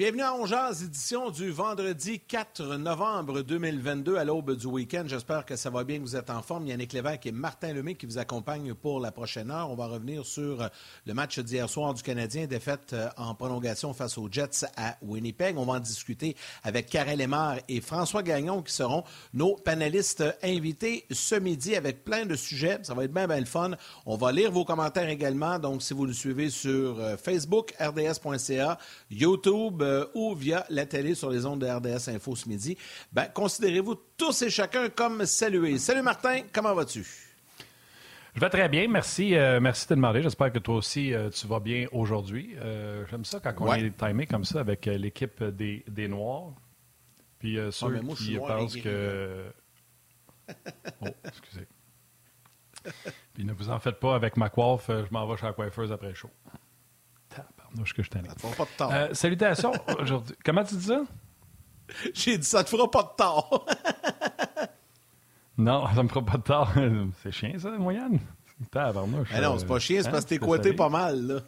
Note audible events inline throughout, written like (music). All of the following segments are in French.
Bienvenue à Ongeaz, édition du vendredi 4 novembre 2022 à l'aube du week-end. J'espère que ça va bien, que vous êtes en forme. Yannick Lévesque et Martin Lemay qui vous accompagnent pour la prochaine heure. On va revenir sur le match d'hier soir du Canadien, défaite euh, en prolongation face aux Jets à Winnipeg. On va en discuter avec Karel Lemar et François Gagnon qui seront nos panélistes invités ce midi avec plein de sujets. Ça va être bien, bien le fun. On va lire vos commentaires également. Donc, si vous nous suivez sur euh, Facebook, rds.ca, YouTube, euh, ou via la télé sur les ondes de RDS Info ce midi, ben, considérez-vous tous et chacun comme salués. Salut Martin, comment vas-tu? Je vais très bien, merci. Euh, merci de demander. J'espère que toi aussi, euh, tu vas bien aujourd'hui. J'aime ça quand on est timé comme ça avec l'équipe des, des, Noirs. Puis ceux qui pensent que... (laughs) oh, excusez. Puis ne vous en faites pas avec ma coiffe, je m'en vais chez la coiffeuse après le que je Ça te fera pas de tort. Euh, salutations (laughs) aujourd'hui. Comment tu dis ça? (laughs) J'ai dit ça te fera pas de tort. (laughs) non, ça me fera pas de tort. c'est chien, ça, moyenne? Tabarnouche. Mais non, c'est pas chien, c'est parce que t'es coité pas mal, là.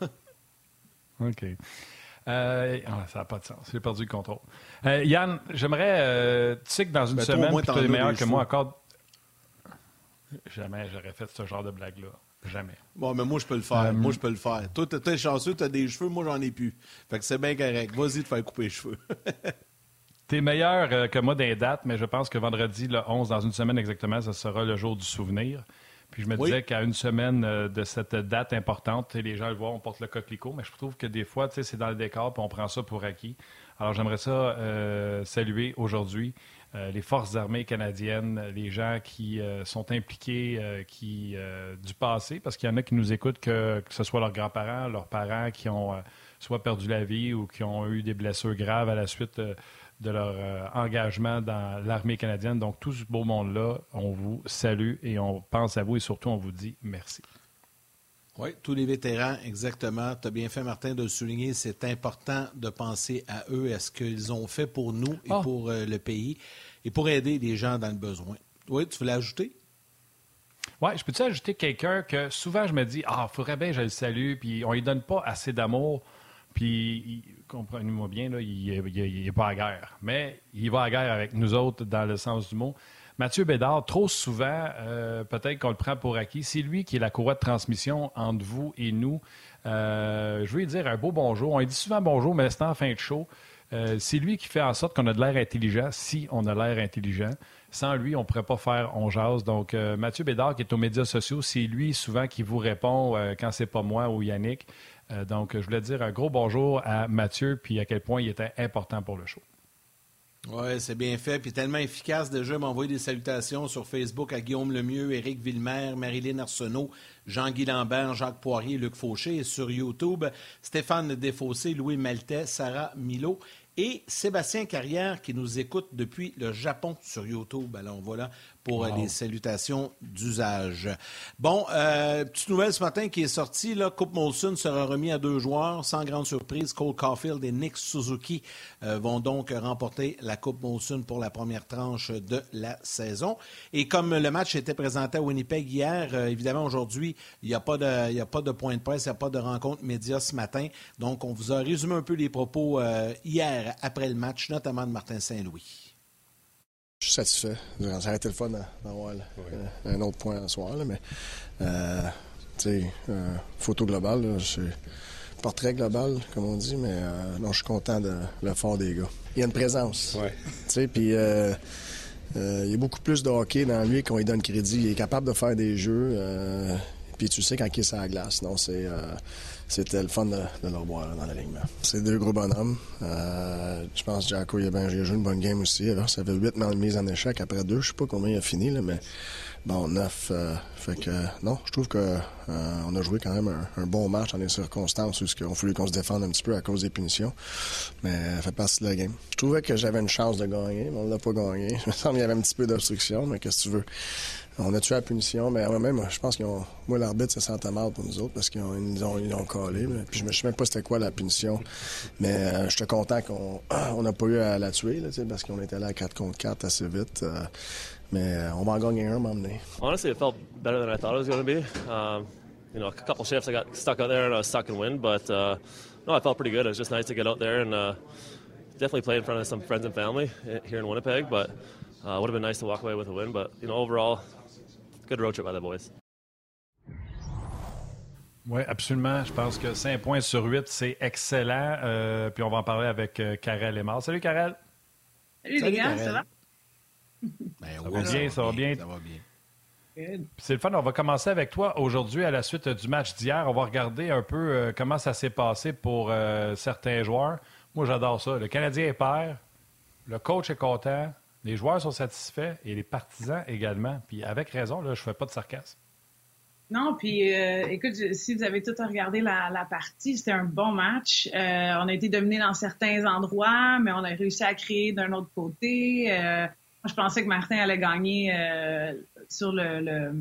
OK. Euh, ah, ça n'a pas de sens. J'ai perdu le contrôle. Euh, Yann, j'aimerais. tu sais que dans une ben, semaine, tu es meilleur que moi encore. Jamais j'aurais fait ce genre de blague-là. Jamais. Bon, mais moi, je peux le faire. Euh, moi, je peux le faire. Toi, t'es chanceux, t'as des cheveux, moi, j'en ai plus. Fait que c'est bien correct. Vas-y te faire couper les cheveux. (laughs) T'es meilleur euh, que moi des dates, mais je pense que vendredi, le 11, dans une semaine exactement, ça sera le jour du souvenir. Puis je me disais qu'à une semaine euh, de cette date importante, les gens le voient, on porte le coquelicot, mais je trouve que des fois, c'est dans le décor, puis on prend ça pour acquis. Alors j'aimerais ça saluer aujourd'hui euh, les forces armées canadiennes, les gens qui euh, sont impliqués euh, qui, du passé, parce qu'il y en a qui nous écoutent, que, ce soit leurs grands-parents, leurs parents qui ont soit perdu la vie ou qui ont eu des blessures graves à la suite de leur engagement dans l'armée canadienne. Donc, tout ce beau monde-là, on vous salue et on pense à vous et surtout, on vous dit merci. Oui, tous les vétérans, exactement. Tu as bien fait, Martin, de le souligner. C'est important de penser à eux, à ce qu'ils ont fait pour nous et ah. pour euh, le pays et pour aider les gens dans le besoin. Oui, tu voulais ajouter? Oui, je peux-tu ajouter quelqu'un que souvent je me dis Ah, il faudrait bien que je le salue, puis on lui donne pas assez d'amour, puis comprenez-moi bien, là, il n'est pas à guerre. Mais il va à guerre avec nous autres dans le sens du mot. Mathieu Bédard, trop souvent, euh, peut-être qu'on le prend pour acquis. C'est lui qui est la courroie de transmission entre vous et nous. Euh, je veux lui dire un beau bonjour. On dit souvent bonjour, mais c'est en fin de show. Euh, c'est lui qui fait en sorte qu'on a de l'air intelligent, si on a l'air intelligent. Sans lui, on ne pourrait pas faire On. Donc, Mathieu Bédard, qui est aux médias sociaux, c'est lui souvent qui vous répond quand c'est pas moi ou Yannick. donc, je voulais dire un gros bonjour à Mathieu, puis à quel point il était important pour le show. Oui, c'est bien fait. Puis tellement efficace déjà, m'envoyer des salutations sur Facebook à Guillaume Lemieux, Éric Villemer, Marilyn Arsenault, Jean-Guy Lambert, Jacques Poirier, Luc Fauché. Et sur YouTube, Stéphane Desfossés, Louis Maltais, Sarah Milo et Sébastien Carrière qui nous écoute depuis le Japon sur YouTube. Alors voilà pour les salutations d'usage. Bon, euh, petite nouvelle ce matin qui est sortie. Là, Coupe Molson sera remis à deux joueurs. Sans grande surprise, Cole Caulfield et Nick Suzuki euh, vont donc remporter la Coupe Molson pour la première tranche de la saison. Et comme le match était présenté à Winnipeg hier, euh, évidemment aujourd'hui, il n'y a, pas de, a pas de point de presse, il n'y a pas de rencontre média ce matin. Donc, on vous a résumé un peu les propos hier après le match, notamment de Martin Saint-Louis. Suis satisfait. Ça aurait été le fun d'avoir un autre point ce soir, mais euh, tu sais, euh, photo globale, c'est portrait global, comme on dit, mais euh, non, je suis content de l'effort des gars. Il y a une présence. Ouais. Tu sais, puis il y a beaucoup plus de hockey dans lui qu'on lui donne crédit. Il est capable de faire des jeux, puis tu sais quand il est sur la glace. Non, c'est c'était le fun de, de le revoir dans l'alignement. C'est deux gros bonhommes. Euh, je pense que Jacko il a, bien, joué une bonne game aussi. Alors, ça fait huit mises en échec après deux. Je sais pas combien il a fini, là, mais bon, neuf. Euh, fait que non, je trouve que euh, on a joué quand même un, bon match dans les circonstances où a fallu qu'on se défende un petit peu à cause des punitions. Mais ça fait partie de la game. Je trouvais que j'avais une chance de gagner, mais on l'a pas gagné. (laughs) Je me semble qu'il y avait un petit peu d'obstruction, mais qu'est-ce que tu veux? On a tué la punition, mais même, je pense qu'ils ont. Moi, l'arbitre se sentait mal pour nous autres parce qu'ils ils ont, ils ont collé. Puis je me sais même pas c'était quoi la punition. Mais euh, j'étais content qu'on (clears throat) on n'a pas eu à la tuer, là, parce qu'on était là à 4 contre 4 assez vite. Euh, mais euh, on va en gagner un, m'emmener. Honestly, it felt better than I thought it was going to be. Um, you know, a couple shifts I got stuck out there and I was stuck in wind, but uh, no, I felt pretty good. It was just nice to get out there and uh, definitely played in front of some friends and family uh, here in Winnipeg, but uh, would have been nice to walk away with a win. But you know, overall, good road trip by the boys. Oui, absolument. Je pense que 5 points sur 8, c'est excellent. Euh, puis on va en parler avec euh, Karel Lemar. Salut, Karel. Salut, les gars, ça va? (laughs) Ben, Ça oui, va bien, ça va bien. Ça va bien. C'est le fun. On va commencer avec toi aujourd'hui à la suite du match d'hier. On va regarder un peu euh, comment ça s'est passé pour euh, certains joueurs. Moi, j'adore ça. Le Canadien est père, le coach est content, les joueurs sont satisfaits et les partisans également. Puis avec raison, là, je fais pas de sarcasme. Non, puis euh, écoute, si vous avez tout regardé la, la partie, c'était un bon match. Euh, on a été dominé dans certains endroits, mais on a réussi à créer d'un autre côté. Euh, moi, je pensais que Martin allait gagner sur le, le,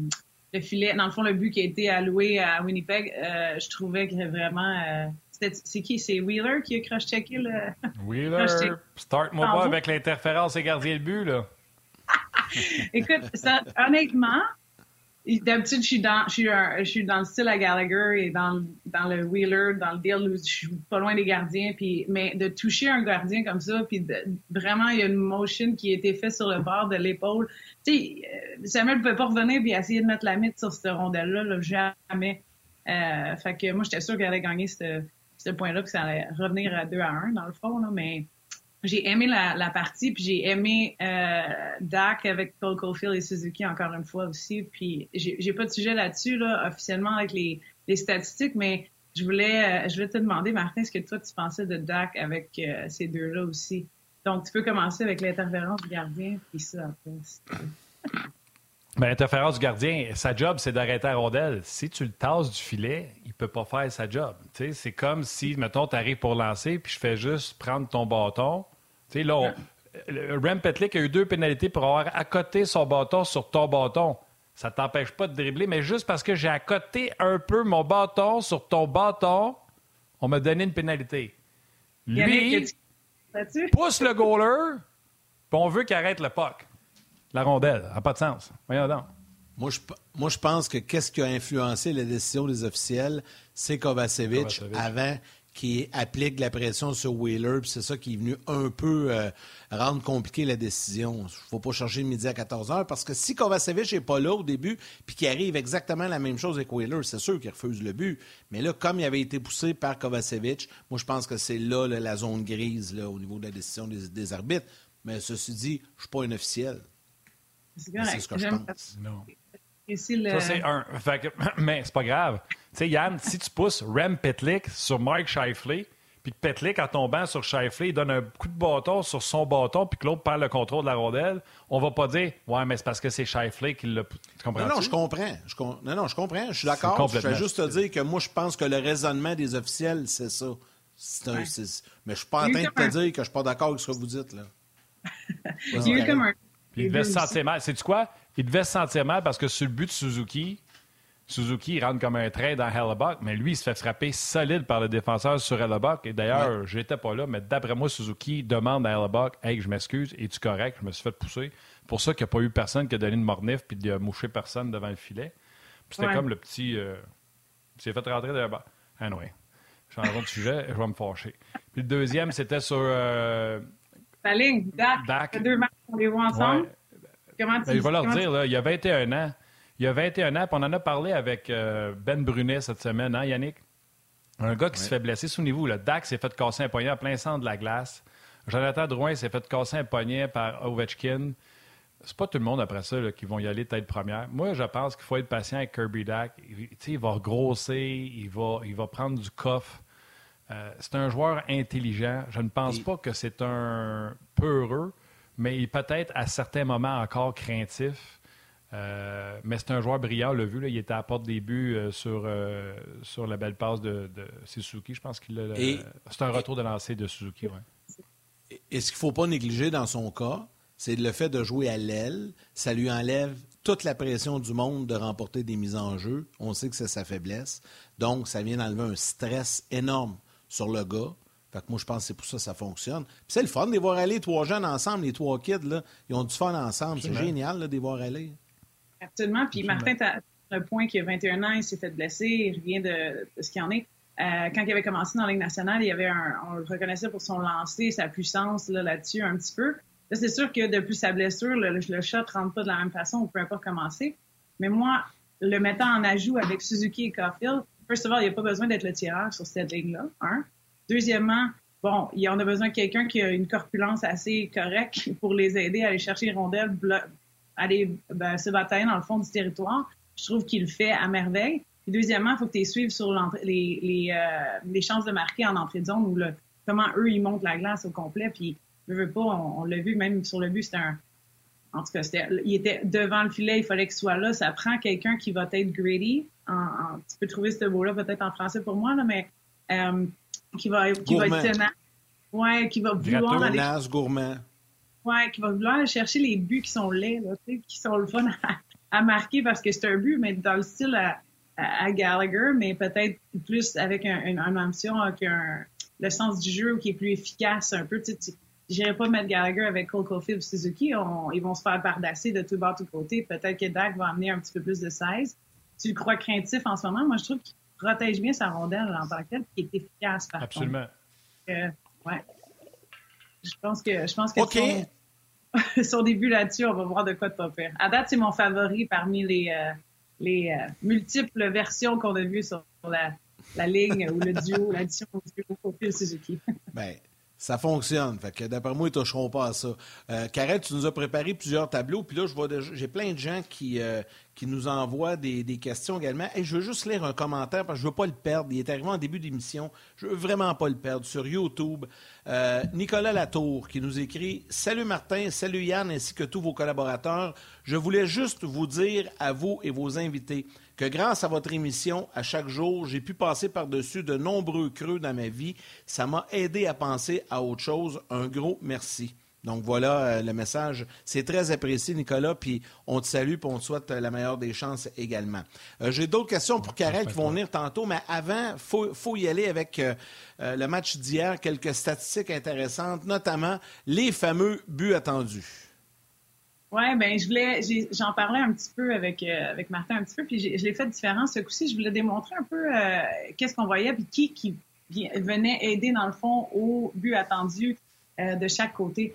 le filet. Dans le fond, le but qui a été alloué à Winnipeg, je trouvais que vraiment... c'est qui? C'est Wheeler qui a cross-checké le... (laughs) Wheeler, Acheter. start-moi pas avec l'interférence et gardien de but. Là. (laughs) Écoute, ça, honnêtement, d'habitude, je suis dans, je suis, un- je suis dans le style à Gallagher et dans, le- dans le Wheeler, dans le deal où je suis pas loin des gardiens, puis, mais de toucher un gardien comme ça, puis de- vraiment, il y a une motion qui a été faite sur le bord de l'épaule. Tu sais, euh, Samuel ne pouvait pas revenir puis essayer de mettre la mythe sur cette rondelle-là, là, jamais. Euh, fait que moi, j'étais sûr qu'elle allait gagner ce, ce point-là, que ça allait revenir à 2 à 1, dans le fond, là, mais j'ai aimé la, partie, puis j'ai aimé euh, Dak avec Cole Caulfield et Suzuki encore une fois aussi. Puis j'ai pas de sujet là-dessus là officiellement avec les, les statistiques, mais je voulais euh, je voulais te demander Martin, ce que toi tu pensais de Dak avec euh, ces deux-là aussi. Donc tu peux commencer avec l'interférence du gardien puis ça après. Ben, L'interférence du gardien, sa job, c'est d'arrêter la rondelle. Si tu le tasses du filet, il peut pas faire sa job. C'est comme si, mettons, tu arrives pour lancer, puis je fais juste prendre ton bâton. Tu sais, Là, on- Petlick a eu deux pénalités pour avoir accoté son bâton sur ton bâton. Ça t'empêche pas de dribbler, mais juste parce que j'ai accoté un peu mon bâton sur ton bâton, on m'a donné une pénalité. Lui, pousse le goaler, puis on veut qu'il arrête le puck. La rondelle, ça n'a pas de sens. Voyons donc. Moi je, moi, je pense que qu'est-ce qui a influencé la décision des officiels, c'est Kovacevic, Kovacevic. avant qui applique la pression sur Wheeler, puis c'est ça qui est venu un peu euh, rendre compliqué la décision. Il faut pas chercher le midi à 14 h parce que si Kovacevic n'est pas là au début, puis qu'il arrive exactement la même chose avec Wheeler, c'est sûr qu'il refuse le but. Mais là, comme il avait été poussé par Kovacevic, moi je pense que c'est là, là, la zone grise là, au niveau de la décision des, des arbitres. Mais ceci dit, je suis pas un officiel. C'est ce que je pense. Non. le- Ça, c'est un. Fait que- (clears throat) mais c'est pas grave. Tu sais, Yann, si tu pousses Rem Petlick sur Mike Shifley, puis que Petlick, en tombant sur Shifley, il donne un coup de bâton sur son bâton, puis que l'autre perd le contrôle de la rondelle, on va pas dire Ouais, mais c'est parce que c'est Shifley qui l'a. Tu comprends? Non, non, je comprends. Je com- Non, non, je comprends. Je suis d'accord. Je vais juste te dire que moi, je pense que le raisonnement des officiels, c'est ça. C'est un- c'est- Mais je suis pas en train de te dire que je suis pas d'accord avec ce que vous dites. là. (laughs) Il y a eu comme un. Puis il devait se sentir mal. Sais-tu quoi? Il devait se sentir mal parce que sur le but de Suzuki, Suzuki rentre comme un train dans Hellebuck, mais lui, il se fait frapper solide par le défenseur sur Hellebuck. Et d'ailleurs, j'étais pas là, mais d'après moi, Suzuki demande à Hellebuck Hey, je m'excuse, es-tu correct? Je me suis fait pousser. pour ça qu'il n'y a pas eu personne qui a donné une mornif puis de moucher personne devant le filet. C'était Ouais. comme le petit. euh, il s'est fait rentrer de. Bah, anyway. Train de sujet, je vais me fâcher. Puis le deuxième, c'était sur. euh, Ta ligne, Dak. Dak. Les deux matchs, on les voit ensemble. ouais, Comment tu Ben, je vais leur dire, là, il y a 21 ans. Il y a 21 ans, puis on en a parlé avec euh, Ben Brunet cette semaine, hein, Yannick? Un gars qui se fait blesser. Souvenez-vous, le Dak s'est fait casser un poignet en plein centre de la glace. Jonathan Drouin s'est fait casser un poignet par Ovechkin. C'est pas tout le monde après ça là, qui vont y aller tête première. Moi, je pense qu'il faut être patient avec Kirby Dak. Il, tu sais, il va grossir, il va, il va prendre du coffre. Euh, c'est un joueur intelligent. Je ne pense Et- pas que c'est un peureux, mais il peut être à certains moments encore craintif. Euh, mais c'est un joueur brillant, on l'a vu. Là, il était à la porte des buts euh, sur, euh, sur la belle passe de, Suzuki. Je pense qu'il C'est un retour de lancer de Suzuki. Ouais. Et ce qu'il ne faut pas négliger dans son cas, c'est le fait de jouer à l'aile. Ça lui enlève toute la pression du monde de remporter des mises en jeu. On sait que c'est sa faiblesse. Donc, ça vient d'enlever un stress énorme sur le gars. Fait que moi, je pense que c'est pour ça que ça fonctionne. Puis c'est le fun de les voir aller, trois jeunes ensemble, les trois kids, là, ils ont du fun ensemble. C'est Absolument. génial là, de les voir aller. Absolument. Puis Martin, tu as un point qui a 21 ans, il s'est fait blesser, il revient de, de ce qu'il en est. euh, quand il avait commencé dans la Ligue nationale, il y avait un, on le reconnaissait pour son lancer, sa puissance là, là-dessus un petit peu. Là, c'est sûr que depuis sa blessure, le, le shot ne rentre pas de la même façon, ou peu importe commencer. Mais moi, le mettant en ajout avec Suzuki et Caulfield, first of il n'y a pas besoin d'être le tireur sur cette ligne-là. Deuxièmement, bon, en a besoin de quelqu'un qui a une corpulence assez correcte pour les aider à aller chercher les rondelles, aller ben, se batailler dans le fond du territoire. Je trouve qu'il le fait à merveille. Et deuxièmement, il faut que tu les suives sur euh, les, chances de marquer en entrée de zone ou le, comment eux, ils montent la glace au complet. Puis, je veux pas, on, l'a vu même sur le but, c'était un... En tout cas, il était devant le filet, il fallait qu'il soit là. Ça prend quelqu'un qui va être greedy. En, tu peux trouver ce mot-là peut-être en français pour moi, là, mais euh, qui va, qui va être tenace. Ouais, qui va vouloir aller... gourmand. Ouais, qui va vouloir aller chercher les buts qui sont laids, là, qui sont le fun à, à marquer parce que c'est un but, mais dans le style à, à, Gallagher, mais peut-être plus avec un, une, une ambition, avec un, le sens du jeu qui est plus efficace un peu. Tu sais, j'irais pas mettre Gallagher avec Cole Caulfield ou Suzuki. ils vont se faire bardasser de tout bas, de tout côté. Peut-être que Dak va amener un petit peu plus de 16. Tu le crois craintif en ce moment? Moi, je trouve qu'il protège bien sa rondelle en tant que tel, qui est efficace par Absolument. Euh, ouais. Je pense que, je pense que son, (laughs) début là-dessus, on va voir de quoi de pas faire. À date, c'est mon favori parmi les, euh, les euh, multiples versions qu'on a vues sur la, la ligne ou le duo, l'addition au duo profil Suzuki. ben, ça fonctionne. Fait que d'après moi, ils ne toucheront pas à ça. Euh, tu nous as préparé plusieurs tableaux. Puis là, je j'ai plein de gens qui, euh, qui nous envoient des, questions également. Et je veux juste lire un commentaire parce que je ne veux pas le perdre. Il est arrivé en début d'émission. Je ne veux vraiment pas le perdre. Sur YouTube, euh, Nicolas Latour qui nous écrit Salut Martin, salut Yann ainsi que tous vos collaborateurs. Je voulais juste vous dire à vous et vos invités que grâce à votre émission, à chaque jour, j'ai pu passer par-dessus de nombreux creux dans ma vie. Ça m'a aidé à penser à autre chose. Un gros merci. Donc voilà euh, le message. C'est très apprécié, Nicolas, puis on te salue, puis on te souhaite la meilleure des chances également. Euh, j'ai d'autres questions pour Karel qui vont venir tantôt, mais avant, il faut, faut, y aller avec euh, le match d'hier, quelques statistiques intéressantes, notamment les fameux buts attendus. Oui, ben je voulais, j'en parlais un petit peu avec euh, avec Martin un petit peu, puis je l'ai fait différent ce coup-ci. Je voulais démontrer un peu euh, qu'est-ce qu'on voyait, puis qui qui venait aider dans le fond au but attendu euh, de chaque côté.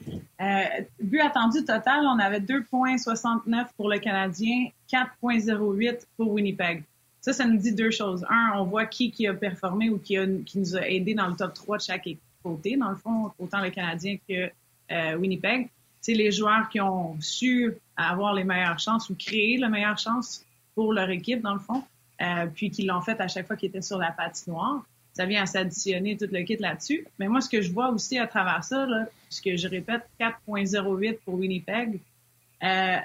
but attendu total, on avait 2,69 pour le Canadien, 4,08 pour Winnipeg. Ça, ça nous dit deux choses. Un, on voit qui qui a performé ou qui a qui nous a aidé dans le top 3 de chaque côté, dans le fond, autant le Canadien que Winnipeg c'est les joueurs qui ont su avoir les meilleures chances ou créer la meilleure chance pour leur équipe, dans le fond, euh, puis qui l'ont fait à chaque fois qu'ils étaient sur la patinoire. Ça vient à s'additionner tout le kit là-dessus. Mais moi, ce que je vois aussi à travers ça, là, ce que je répète, 4.08 pour Winnipeg, euh,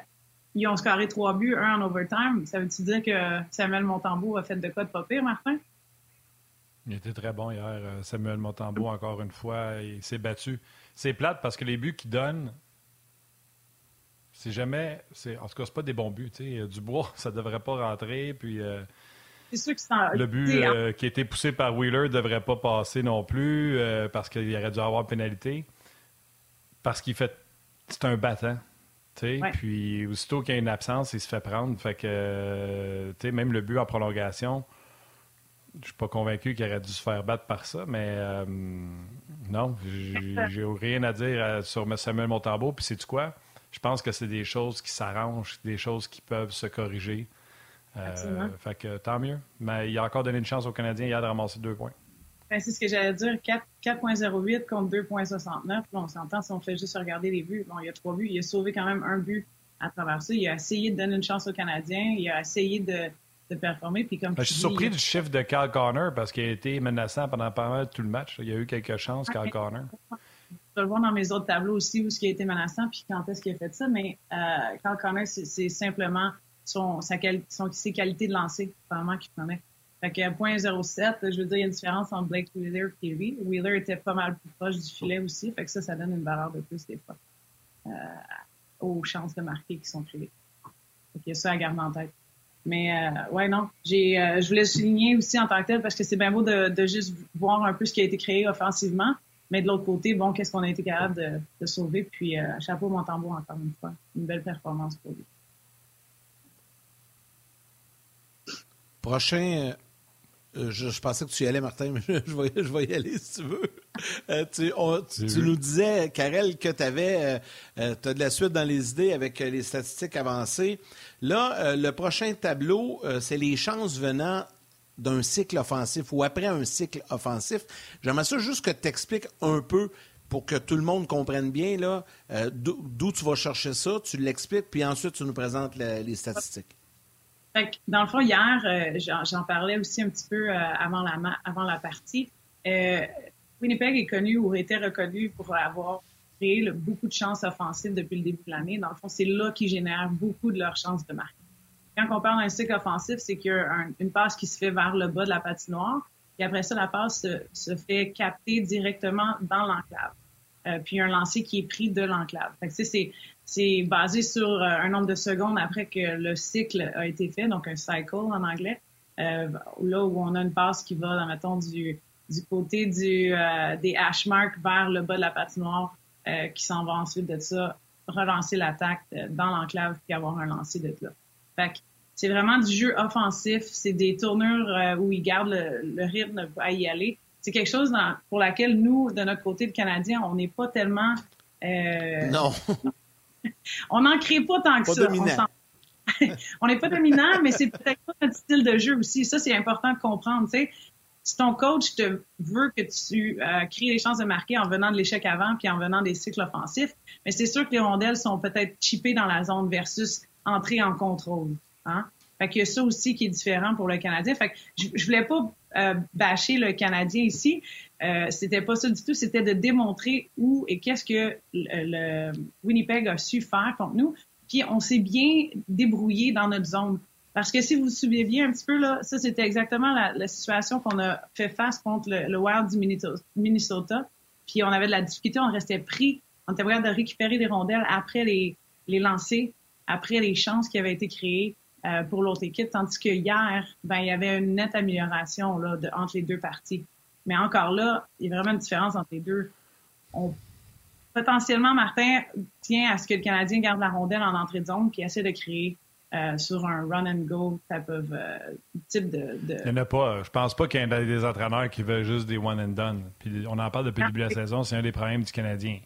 ils ont scoré trois buts, un en overtime. Ça veut-tu dire que Samuel Montembeau a fait de quoi de pas pire, Martin? Il était très bon hier, euh, Samuel Montembeau, encore une fois. Il s'est battu. C'est plate parce que les buts qu'il donne, c'est jamais. En tout cas, c'est pas des bons buts. Du bois, (laughs) ça devrait pas rentrer. Puis. Euh, le but euh, qui a été poussé par Wheeler ne devrait pas passer non plus euh, parce qu'il aurait dû avoir pénalité. Parce qu'il fait. C'est un battant. Puis aussitôt qu'il y a une absence, il se fait prendre. Fait que même le but en prolongation, je suis pas convaincu qu'il aurait dû se faire battre par ça, mais non, (laughs) j'ai rien à dire sur Samuel Montambeau. Puis c'est quoi? Je pense que c'est des choses qui s'arrangent, des choses qui peuvent se corriger. Euh, fait que tant mieux. Mais il a encore donné une chance aux Canadiens hier de ramasser deux points. Ben, c'est ce que j'allais dire. 4,08 contre 2,69. on s'entend si on fait juste regarder les buts. Bon, il y a trois buts. Il a sauvé quand même un but à travers ça. Il a essayé de donner une chance aux Canadiens. Il a essayé de, de performer. Puis comme ben, je suis surpris du chiffre de Carl Connor parce qu'il a été menaçant pendant pas mal tout le match. Il y a eu quelques chances, Carl Connor peux le voir dans mes autres tableaux aussi où ce qui a été menaçant puis quand est-ce qu'il a fait ça. Mais euh, quand Connor, c'est simplement son, sa son, ses qualités de lancer, vraiment qu'il prenait. Fait que 0.07, je veux dire, il y a une différence entre Blake Wheeler et Kelly. Wheeler était pas mal plus proche du filet aussi, fait que ça, ça donne une valeur de plus des fois euh, aux chances de marquer qui sont créées. Fait a ça à garder en tête. Mais euh, ouais, non, j'ai, euh, je voulais souligner aussi en tant que tel parce que c'est bien beau de, de juste voir un peu ce qui a été créé offensivement, mais de l'autre côté, bon, qu'est-ce qu'on a été capable de, sauver? Puis, euh, chapeau Montembeau, encore une fois. Une belle performance pour lui. Prochain, Euh, je, pensais que tu y allais, Martin, mais (laughs) je vais, je vais y aller si tu veux. Euh, tu, nous disais, Karel, que tu avais euh, as de la suite dans les idées avec les statistiques avancées. Là, le prochain tableau, c'est les chances venant d'un cycle offensif ou après un cycle offensif. J'aimerais ça juste que tu expliques un peu pour que tout le monde comprenne bien là, d'où tu vas chercher ça, tu l'expliques, puis ensuite tu nous présentes les statistiques dans le fond, hier, euh, j'en parlais aussi un petit peu euh, avant, la, avant la partie. Euh, Winnipeg est connu ou était reconnu pour avoir créé beaucoup de chances offensives depuis le début de l'année. Dans le fond, c'est là qu'ils génèrent beaucoup de leurs chances de marquer. Quand on parle d'un cycle offensif, c'est qu'il y a une passe qui se fait vers le bas de la patinoire, et après ça, la passe se, fait capter directement dans l'enclave. puis un lancer qui est pris de l'enclave. c'est c'est basé sur euh, un nombre de secondes après que le cycle a été fait, donc un cycle en anglais, euh, là où on a une passe qui va, mettons, du, du côté du, euh, des hash marks vers le bas de la patinoire, euh, qui s'en va ensuite de ça relancer l'attaque dans l'enclave puis avoir un lancer de là. Fait c'est vraiment du jeu offensif, c'est des tournures où ils gardent le, rythme à y aller. C'est quelque chose pour laquelle nous, de notre côté, de Canadien, on n'est pas tellement... non. (laughs) on n'en crée pas tant que ça. (laughs) On n'est pas dominant, mais c'est peut-être pas notre style de jeu aussi. Ça, c'est important de comprendre. Si ton coach te veut que tu euh, crées les chances de marquer en venant de l'échec avant puis en venant des cycles offensifs, mais c'est sûr que les rondelles sont peut-être chippées dans la zone versus entrer en contrôle. Hein? Fait qu'il y a ça aussi qui est différent pour le Canadien. Fait que je, je voulais pas euh, bâcher le Canadien ici. Euh, c'était pas ça du tout. C'était de démontrer où et qu'est-ce que le, Winnipeg a su faire contre nous. Puis on s'est bien débrouillé dans notre zone. Parce que si vous souvenez bien un petit peu, là, ça, c'était exactement la, situation qu'on a fait face contre le, Wild du Minnesota. Puis on avait de la difficulté, on restait pris. On était capable de récupérer des rondelles après les, les lancers, après les chances qui avaient été créées. Euh, pour l'autre équipe, tandis que hier, ben, il y avait une nette amélioration là, de, entre les deux parties. Mais encore là, il y a vraiment une différence entre les deux. On, potentiellement, Martin tient à ce que le Canadien garde la rondelle en entrée de zone puis essaie de créer euh, sur un run and go type, of, euh, type de, de, Il n'y en a pas. Je pense pas qu'il y ait des entraîneurs qui veulent juste des one and done. Puis on en parle depuis le début de la saison, c'est un des problèmes du Canadien.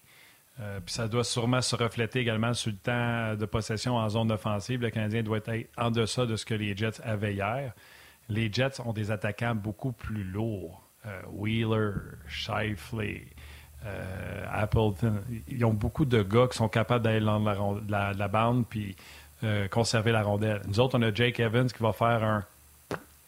Euh, puis ça doit sûrement se refléter également sur le temps de possession en zone offensive. Le Canadien doit être en deçà de ce que les Jets avaient hier. Les Jets ont des attaquants beaucoup plus lourds. Euh, Wheeler, Shifley, euh, Appleton. Ils ont beaucoup de gars qui sont capables d'aller dans la, la, bande puis conserver la rondelle. Nous autres, on a Jake Evans qui va faire un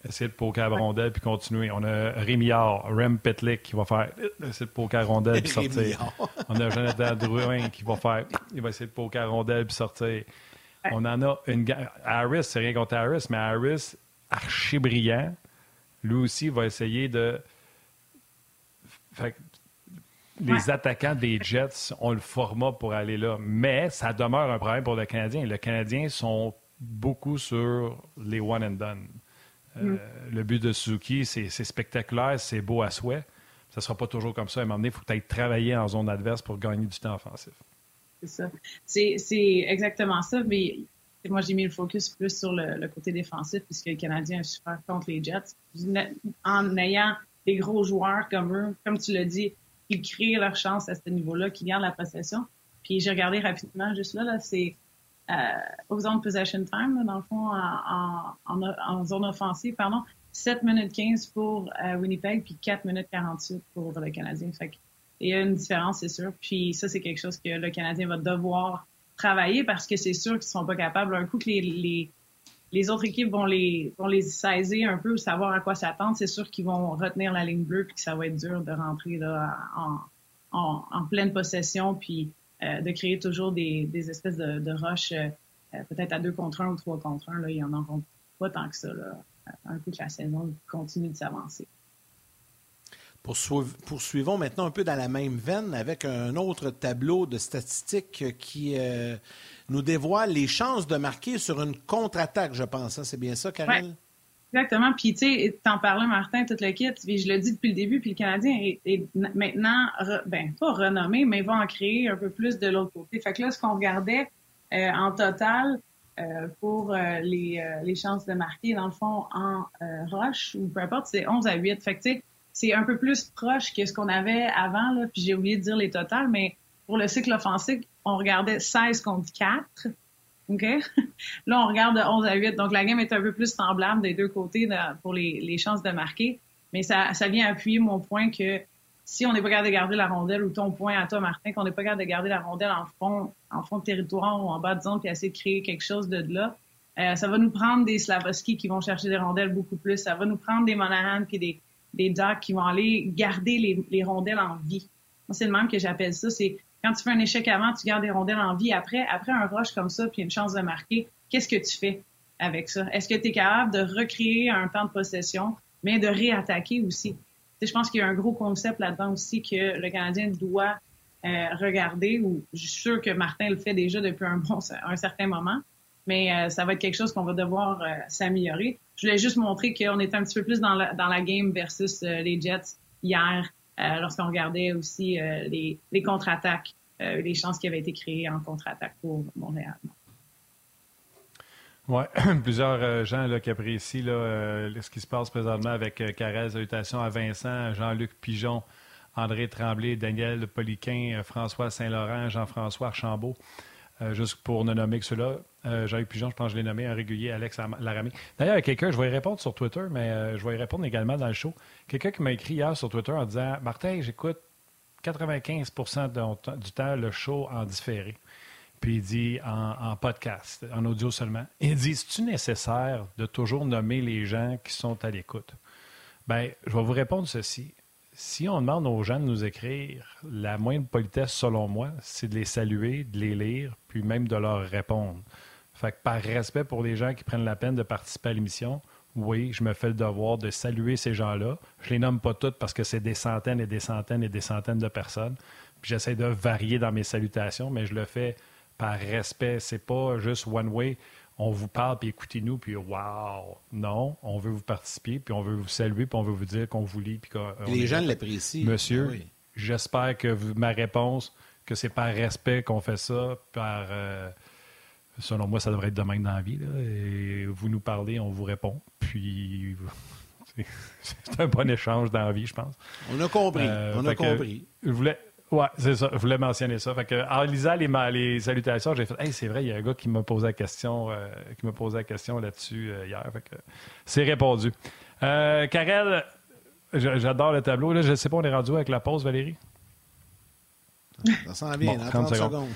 essayer de poker à rondelle puis continuer. On a Rémillard, Rem Petlick qui va faire essayer de poker à rondelle puis (laughs) sortir. On a Jonathan Drouin qui va faire il va essayer de poker à rondelle puis sortir. On en a une Harris, c'est rien contre Harris, mais Harris, archi brillant, lui aussi va essayer de. les attaquants des Jets ont le format pour aller là, mais ça demeure un problème pour le Canadien. Les Canadiens sont beaucoup sur les one and done. Mm. Euh, le but de Suzuki, c'est spectaculaire, c'est beau à souhait. Ça ne sera pas toujours comme ça. À un moment donné, il faut peut-être travailler en zone adverse pour gagner du temps offensif. C'est ça. C'est exactement ça. Mais moi, j'ai mis le focus plus sur le, côté défensif, puisque le Canadien est super contre les Jets. En ayant des gros joueurs comme eux, comme tu l'as dit, qui créent leur chance à ce niveau-là, qui gardent la possession. Puis j'ai regardé rapidement juste là, là c'est aux zone possession time, dans le fond, en, en, zone offensive, pardon, 7 minutes 15 pour euh, Winnipeg, puis 4 minutes 48 pour le Canadien. Fait il y a une différence, c'est sûr. Puis ça, c'est quelque chose que le Canadien va devoir travailler parce que c'est sûr qu'ils ne sont pas capables. Un coup que les, les, les autres équipes vont les, vont les saisir un peu, savoir à quoi s'attendre, c'est sûr qu'ils vont retenir la ligne bleue puis que ça va être dur de rentrer là, en, en, en pleine possession puis euh, de créer toujours des, des espèces de, de rushs, euh, euh, peut-être à deux contre un ou trois contre un. Là, il n'y en aura pas tant que ça. Là, un coup que la saison continue de s'avancer. Poursuivons maintenant un peu dans la même veine avec un autre tableau de statistiques qui nous dévoile les chances de marquer sur une contre-attaque, je pense. Hein. C'est bien ça, Karel? Exactement. Puis, tu sais, t'en parlais, Martin, toute le kit. Puis, je le dis depuis le début. Puis, le Canadien est, maintenant, ben, pas renommé, mais va en créer un peu plus de l'autre côté. Fait que là, ce qu'on regardait euh, en total, pour les, les chances de marquer, dans le fond, en roche ou peu importe, c'est 11 à 8. Fait que, c'est un peu plus proche que ce qu'on avait avant, là, puis j'ai oublié de dire les totales, mais pour le cycle offensif, on regardait 16 contre 4. OK? (laughs) Là, on regarde de 11 à 8. Donc, la game est un peu plus semblable des deux côtés pour les, chances de marquer. Mais ça, ça vient appuyer mon point que si on n'est pas capable de garder la rondelle, ou ton point à toi, Martin, qu'on n'est pas capable de garder la rondelle en fond, en fond de territoire ou en bas de zone, puis essayer de créer quelque chose de là, euh, ça va nous prendre des Slavovski qui vont chercher des rondelles beaucoup plus. Ça va nous prendre des Monahan puis des, des Ducks qui vont aller garder les, les rondelles en vie. c'est le même que j'appelle ça. C'est quand tu fais un échec avant, tu gardes les rondelles en vie. Après, après un rush comme ça, puis une chance de marquer, qu'est-ce que tu fais avec ça? Est-ce que tu es capable de recréer un temps de possession, mais de réattaquer aussi? je pense qu'il y a un gros concept là-dedans aussi que le Canadien doit euh, regarder, ou je suis sûre que Martin le fait déjà depuis un bon (laughs) un certain moment, mais euh, ça va être quelque chose qu'on va devoir euh, s'améliorer. Je voulais juste montrer qu'on était un petit peu plus dans la, dans la game versus les Jets hier, lorsqu'on regardait aussi les, les contre-attaques, les chances qui avaient été créées en contre-attaque pour Montréal. Oui, (clears throat) plusieurs euh, gens là, qui apprécient là, euh, ce qui se passe présentement avec euh, Carrez. Salutations à Vincent, Jean-Luc Pigeon, André Tremblay, Daniel Poliquin, François Saint-Laurent, Jean-François Archambault. juste pour ne nommer que ceux-là. Jean-Luc Pigeon, je pense que je l'ai nommé, un régulier, Alex Laramie. D'ailleurs, quelqu'un, je vais y répondre sur Twitter, mais je vais y répondre également dans le show. Quelqu'un qui m'a écrit hier sur Twitter en disant Martin, j'écoute 95% du temps le show en différé. Puis il dit en, podcast, en audio seulement, il dit Est-ce nécessaire de toujours nommer les gens qui sont à l'écoute? Bien, je vais vous répondre ceci. Si on demande aux gens de nous écrire, la moindre politesse, selon moi, c'est de les saluer, de les lire, puis même de leur répondre. Fait que par respect pour les gens qui prennent la peine de participer à l'émission, oui, je me fais le devoir de saluer ces gens-là. Je les nomme pas toutes parce que c'est des centaines et des centaines et des centaines de personnes. Puis j'essaie de varier dans mes salutations, mais je le fais par respect. C'est pas juste one way. On vous parle, puis écoutez-nous, puis wow! Non, on veut vous participer, puis on veut vous saluer, puis on veut vous dire qu'on vous lit. Puis les gens l'apprécient. Monsieur, ah j'espère que ma réponse, que c'est par respect qu'on fait ça, par. Euh, selon moi, ça devrait être de même dans la vie. et vous nous parlez, on vous répond. Puis. (laughs) c'est un bon échange dans la vie, je pense. On a compris. Euh, on a compris. Je voulais, oui, c'est ça. Je voulais mentionner ça. Fait que, en lisant les, les salutations, j'ai fait Hey, c'est vrai, il y a un gars qui m'a posé la question, euh, qui m'a posé la question là-dessus euh, hier. Fait que c'est répondu. Karel, j'adore le tableau. Là, je ne sais pas, on est rendu avec la pause, Valérie? Ça sent bien, 30, secondes.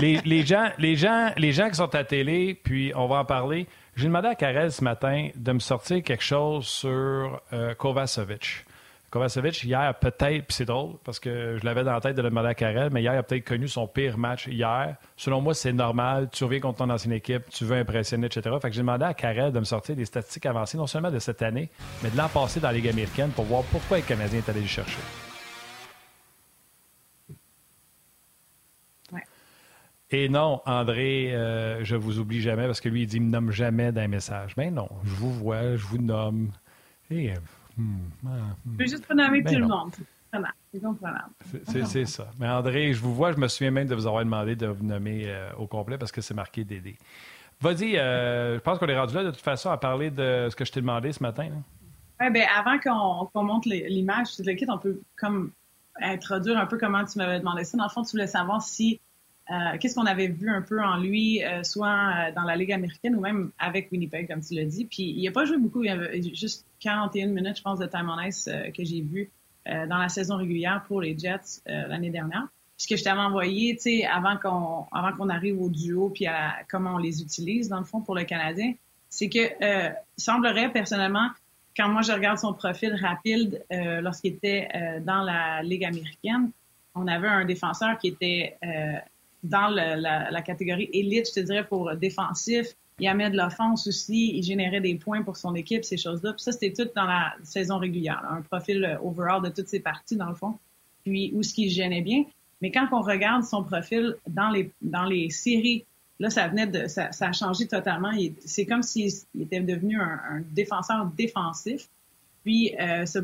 les, les, gens, les, gens, les gens qui sont à télé, puis on va en parler. J'ai demandé à Karel ce matin de me sortir quelque chose sur Kovacevic. Kovacevic, hier, peut-être, puis c'est drôle, parce que je l'avais dans la tête de le demander à Karel, mais hier, il a peut-être connu son pire match hier. Selon moi, c'est normal. Tu reviens contre ton ancienne équipe, tu veux impressionner, etc. Fait que j'ai demandé à Karel de me sortir des statistiques avancées, non seulement de cette année, mais de l'an passé dans la Ligue américaine, pour voir pourquoi les Canadiens est allé le chercher. Et non, André, euh, je vous oublie jamais parce que lui, il dit, il me nomme jamais dans les messages. Mais non, je vous vois, je vous nomme. Et Hmm. Ah, hmm. Je veux juste nommer ben tout le monde. C'est ça. Mais André, je vous vois, je me souviens même de vous avoir demandé de vous nommer euh, au complet parce que c'est marqué Dédé. Vas-y, euh, je pense qu'on est rendu là de toute façon à parler de ce que je t'ai demandé ce matin. Ouais, ben, avant qu'on monte l'image, on peut comme introduire un peu comment tu m'avais demandé ça. Dans le fond, tu voulais savoir si euh, qu'est-ce qu'on avait vu un peu en lui, euh, soit euh, dans la Ligue américaine ou même avec Winnipeg, comme tu l'as dit. Puis il n'a pas joué beaucoup, il y avait juste 41 minutes, je pense, de time on ice que j'ai vu dans la saison régulière pour les Jets l'année dernière. Ce que je t'avais envoyé, tu sais, avant qu'on avant qu'on arrive au duo puis à comment on les utilise dans le fond pour le Canadien, c'est que semblerait personnellement quand moi je regarde son profil rapide lorsqu'il était dans la Ligue américaine, on avait un défenseur qui était dans la, catégorie élite, je te dirais, pour défensif. Il amenait de l'offense aussi, il générait des points pour son équipe, ces choses-là. Puis ça, c'était tout dans la saison régulière, un profil euh, overall de toutes ces parties, dans le fond. Puis où ce qui gênait bien. Mais quand on regarde son profil dans les, dans les séries, là, ça venait de, ça, a changé totalement. C'est comme s'il était devenu un, défenseur défensif, puis euh, se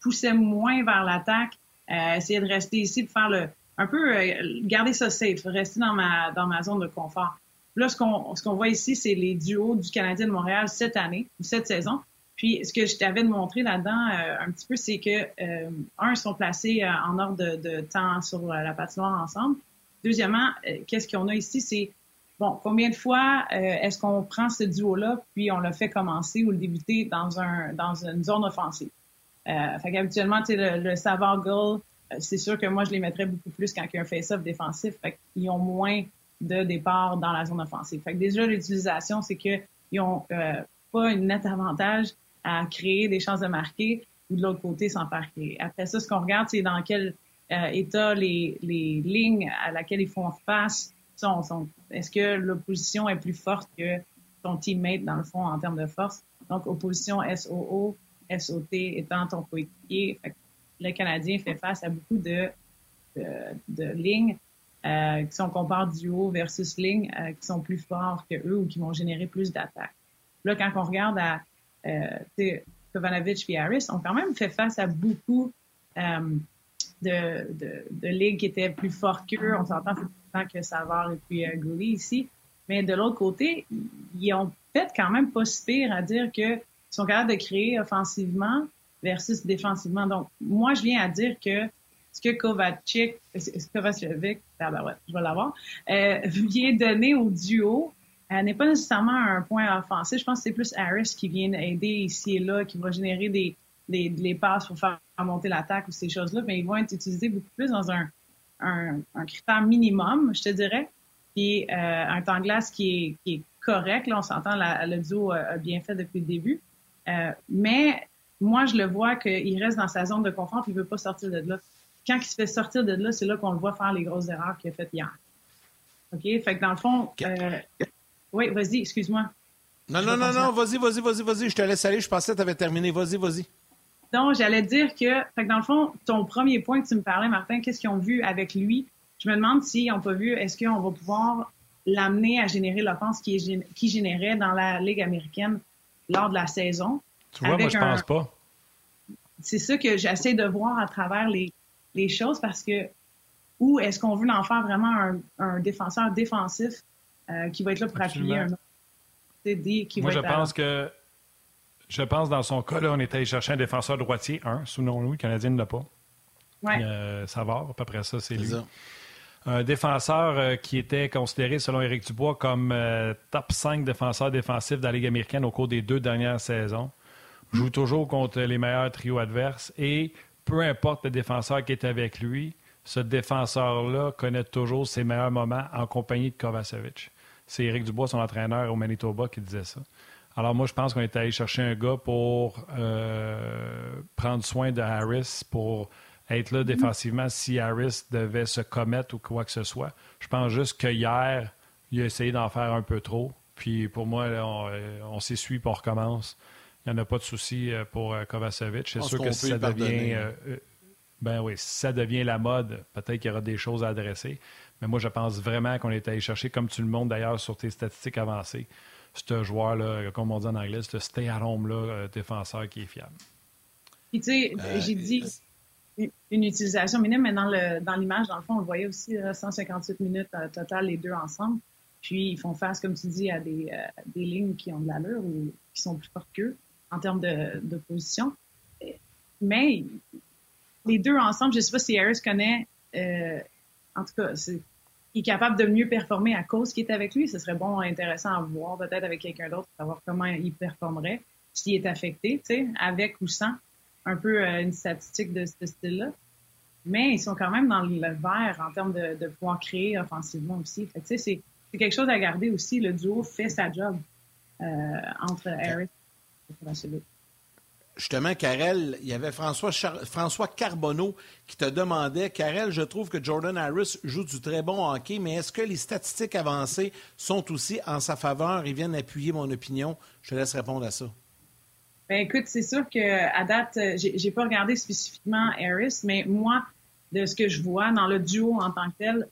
poussait moins vers l'attaque, euh, essayait de rester ici, de faire le, un peu euh, garder ça safe, rester dans ma, dans ma zone de confort. Là, ce qu'on ce qu'on voit ici, c'est les duos du Canadien de Montréal cette année, cette saison. Puis, ce que je t'avais montré là-dedans euh, un petit peu, c'est que, euh, un, ils sont placés en ordre de, temps sur la patinoire ensemble. Deuxièmement, qu'est-ce qu'on a ici, c'est, bon, combien de fois est-ce qu'on prend ce duo-là, puis on le fait commencer ou le débuter dans, un, dans une zone offensive? Fait qu'habituellement, tu sais, le, le Savard c'est sûr que moi, je les mettrais beaucoup plus quand il y a un face-off défensif. Fait qu'ils ont moins de départ dans la zone offensive. Fait que déjà, l'utilisation, c'est qu'ils ont pas un net avantage à créer des chances de marquer ou de l'autre côté sans faire créer. Après ça, ce qu'on regarde, c'est dans quel euh, état les, les lignes à laquelle ils font face sont. sont Est-ce que l'opposition est plus forte que ton teammate, dans le fond, en termes de force? Donc, opposition SOO, SOT étant ton coéquipier. Le Canadien fait face à beaucoup de, lignes euh, qui sont compare duo versus lignes euh, qui sont plus forts que eux ou qui vont générer plus d'attaques. Là, quand on regarde à euh, Kovanovic et Harris ont quand même fait face à beaucoup de, de, ligues qui étaient plus fortes qu'eux. On s'entend tant que Savard et puis euh, ici. Mais de l'autre côté, ils ont peut-être quand même pas si à dire qu'ils sont capables de créer offensivement versus défensivement. Donc, moi, je viens à dire que ce que Kovacic, Kovacevic, ben ouais, je vais l'avoir, euh, (laughs) vient donner au duo, elle n'est pas nécessairement un point offensif. Je pense que c'est plus Harris qui vient aider ici et là, qui va générer des, des, passes pour faire monter l'attaque ou ces choses-là, mais ils vont être utilisés beaucoup plus dans un, un, critère minimum, je te dirais, puis euh, un temps de glace qui est, est correct. Là, on s'entend, le duo a, bien fait depuis le début. Euh, mais moi, je le vois qu'il reste dans sa zone de confort, puis il veut pas sortir de là. Quand il se fait sortir de là, c'est là qu'on le voit faire les grosses erreurs qu'il a faites hier. OK? Fait que dans le fond, euh, oui, vas-y, excuse-moi. Non, non, non, non, vas-y, vas-y, vas-y, vas-y. Je te laisse aller. Je pensais que tu avais terminé. Vas-y, vas-y. Donc, j'allais dire que, fait que dans le fond, ton premier point que tu me parlais, Martin, qu'est-ce qu'ils ont vu avec lui? Je me demande s'ils n'ont pas vu, est-ce qu'on va pouvoir l'amener à générer l'offense qui, qui générait dans la Ligue américaine lors de la saison? Tu vois, moi, je pense pas. C'est ça que j'essaie de voir à travers les, les choses parce que, ou est-ce qu'on veut en faire vraiment un, un défenseur défensif euh, qui va être là pour appuyer un CD qui Moi, je pense que je pense dans son cas, là, on était allé chercher un défenseur droitier, un, souvenons-nous, le Canadien ne l'a pas. Ouais. Euh, ça va, à peu près ça, c'est lui. Un défenseur euh, qui était considéré, selon Éric Dubois, comme top 5 défenseurs défensifs de la Ligue américaine au cours des deux dernières saisons. Joue toujours contre les meilleurs trios adverses et peu importe le défenseur qui est avec lui, ce défenseur-là connaît toujours ses meilleurs moments en compagnie de Kovacevic. C'est Éric Dubois, son entraîneur au Manitoba, qui disait ça. Alors moi, je pense qu'on est allé chercher un gars pour euh, prendre soin de Harris, pour être là défensivement si Harris devait se commettre ou quoi que ce soit. Je pense juste que hier, il a essayé d'en faire un peu trop. Puis pour moi, on, s'essuie pour on recommence. Il n'y en a pas de souci euh, pour euh, Kovacevic. C'est sûr que si ça devient ben oui, si ça devient la mode, peut-être qu'il y aura des choses à adresser. Mais moi, je pense vraiment qu'on est allé chercher, comme tu le montres d'ailleurs sur tes statistiques avancées, ce joueur-là, comme on dit en anglais, ce stay-at-home-là, euh, défenseur qui est fiable. Puis, tu sais, euh, j'ai dit une utilisation minime, mais dans, le, dans l'image, dans le fond, on le voyait aussi, 158 minutes euh, total, les deux ensemble. Puis, ils font face, comme tu dis, à des, des lignes qui ont de l'allure ou qui sont plus fortes qu'eux en termes de, position. Mais les deux ensemble, je sais pas si Harris connaît, euh, en tout cas, il est capable de mieux performer à cause qu'il est avec lui. Ce serait bon, intéressant à voir peut-être avec quelqu'un d'autre, savoir comment il performerait s'il est affecté, tu sais, avec ou sans. Un peu euh, une statistique de ce style-là. Mais ils sont quand même dans le vert en termes de, de pouvoir créer offensivement aussi. Tu sais, c'est, quelque chose à garder aussi. Le duo fait sa job euh, entre Harris Justement, Karel, il y avait François, François Carbonneau qui te demandait, Karel, je trouve que Jordan Harris joue du très bon hockey, mais est-ce que les statistiques avancées sont aussi en sa faveur? Et viennent appuyer mon opinion? Je te laisse répondre à ça. Ben écoute, c'est sûr que à date, j'ai pas regardé spécifiquement Harris, mais moi, de ce que je vois dans le duo en tant que tel,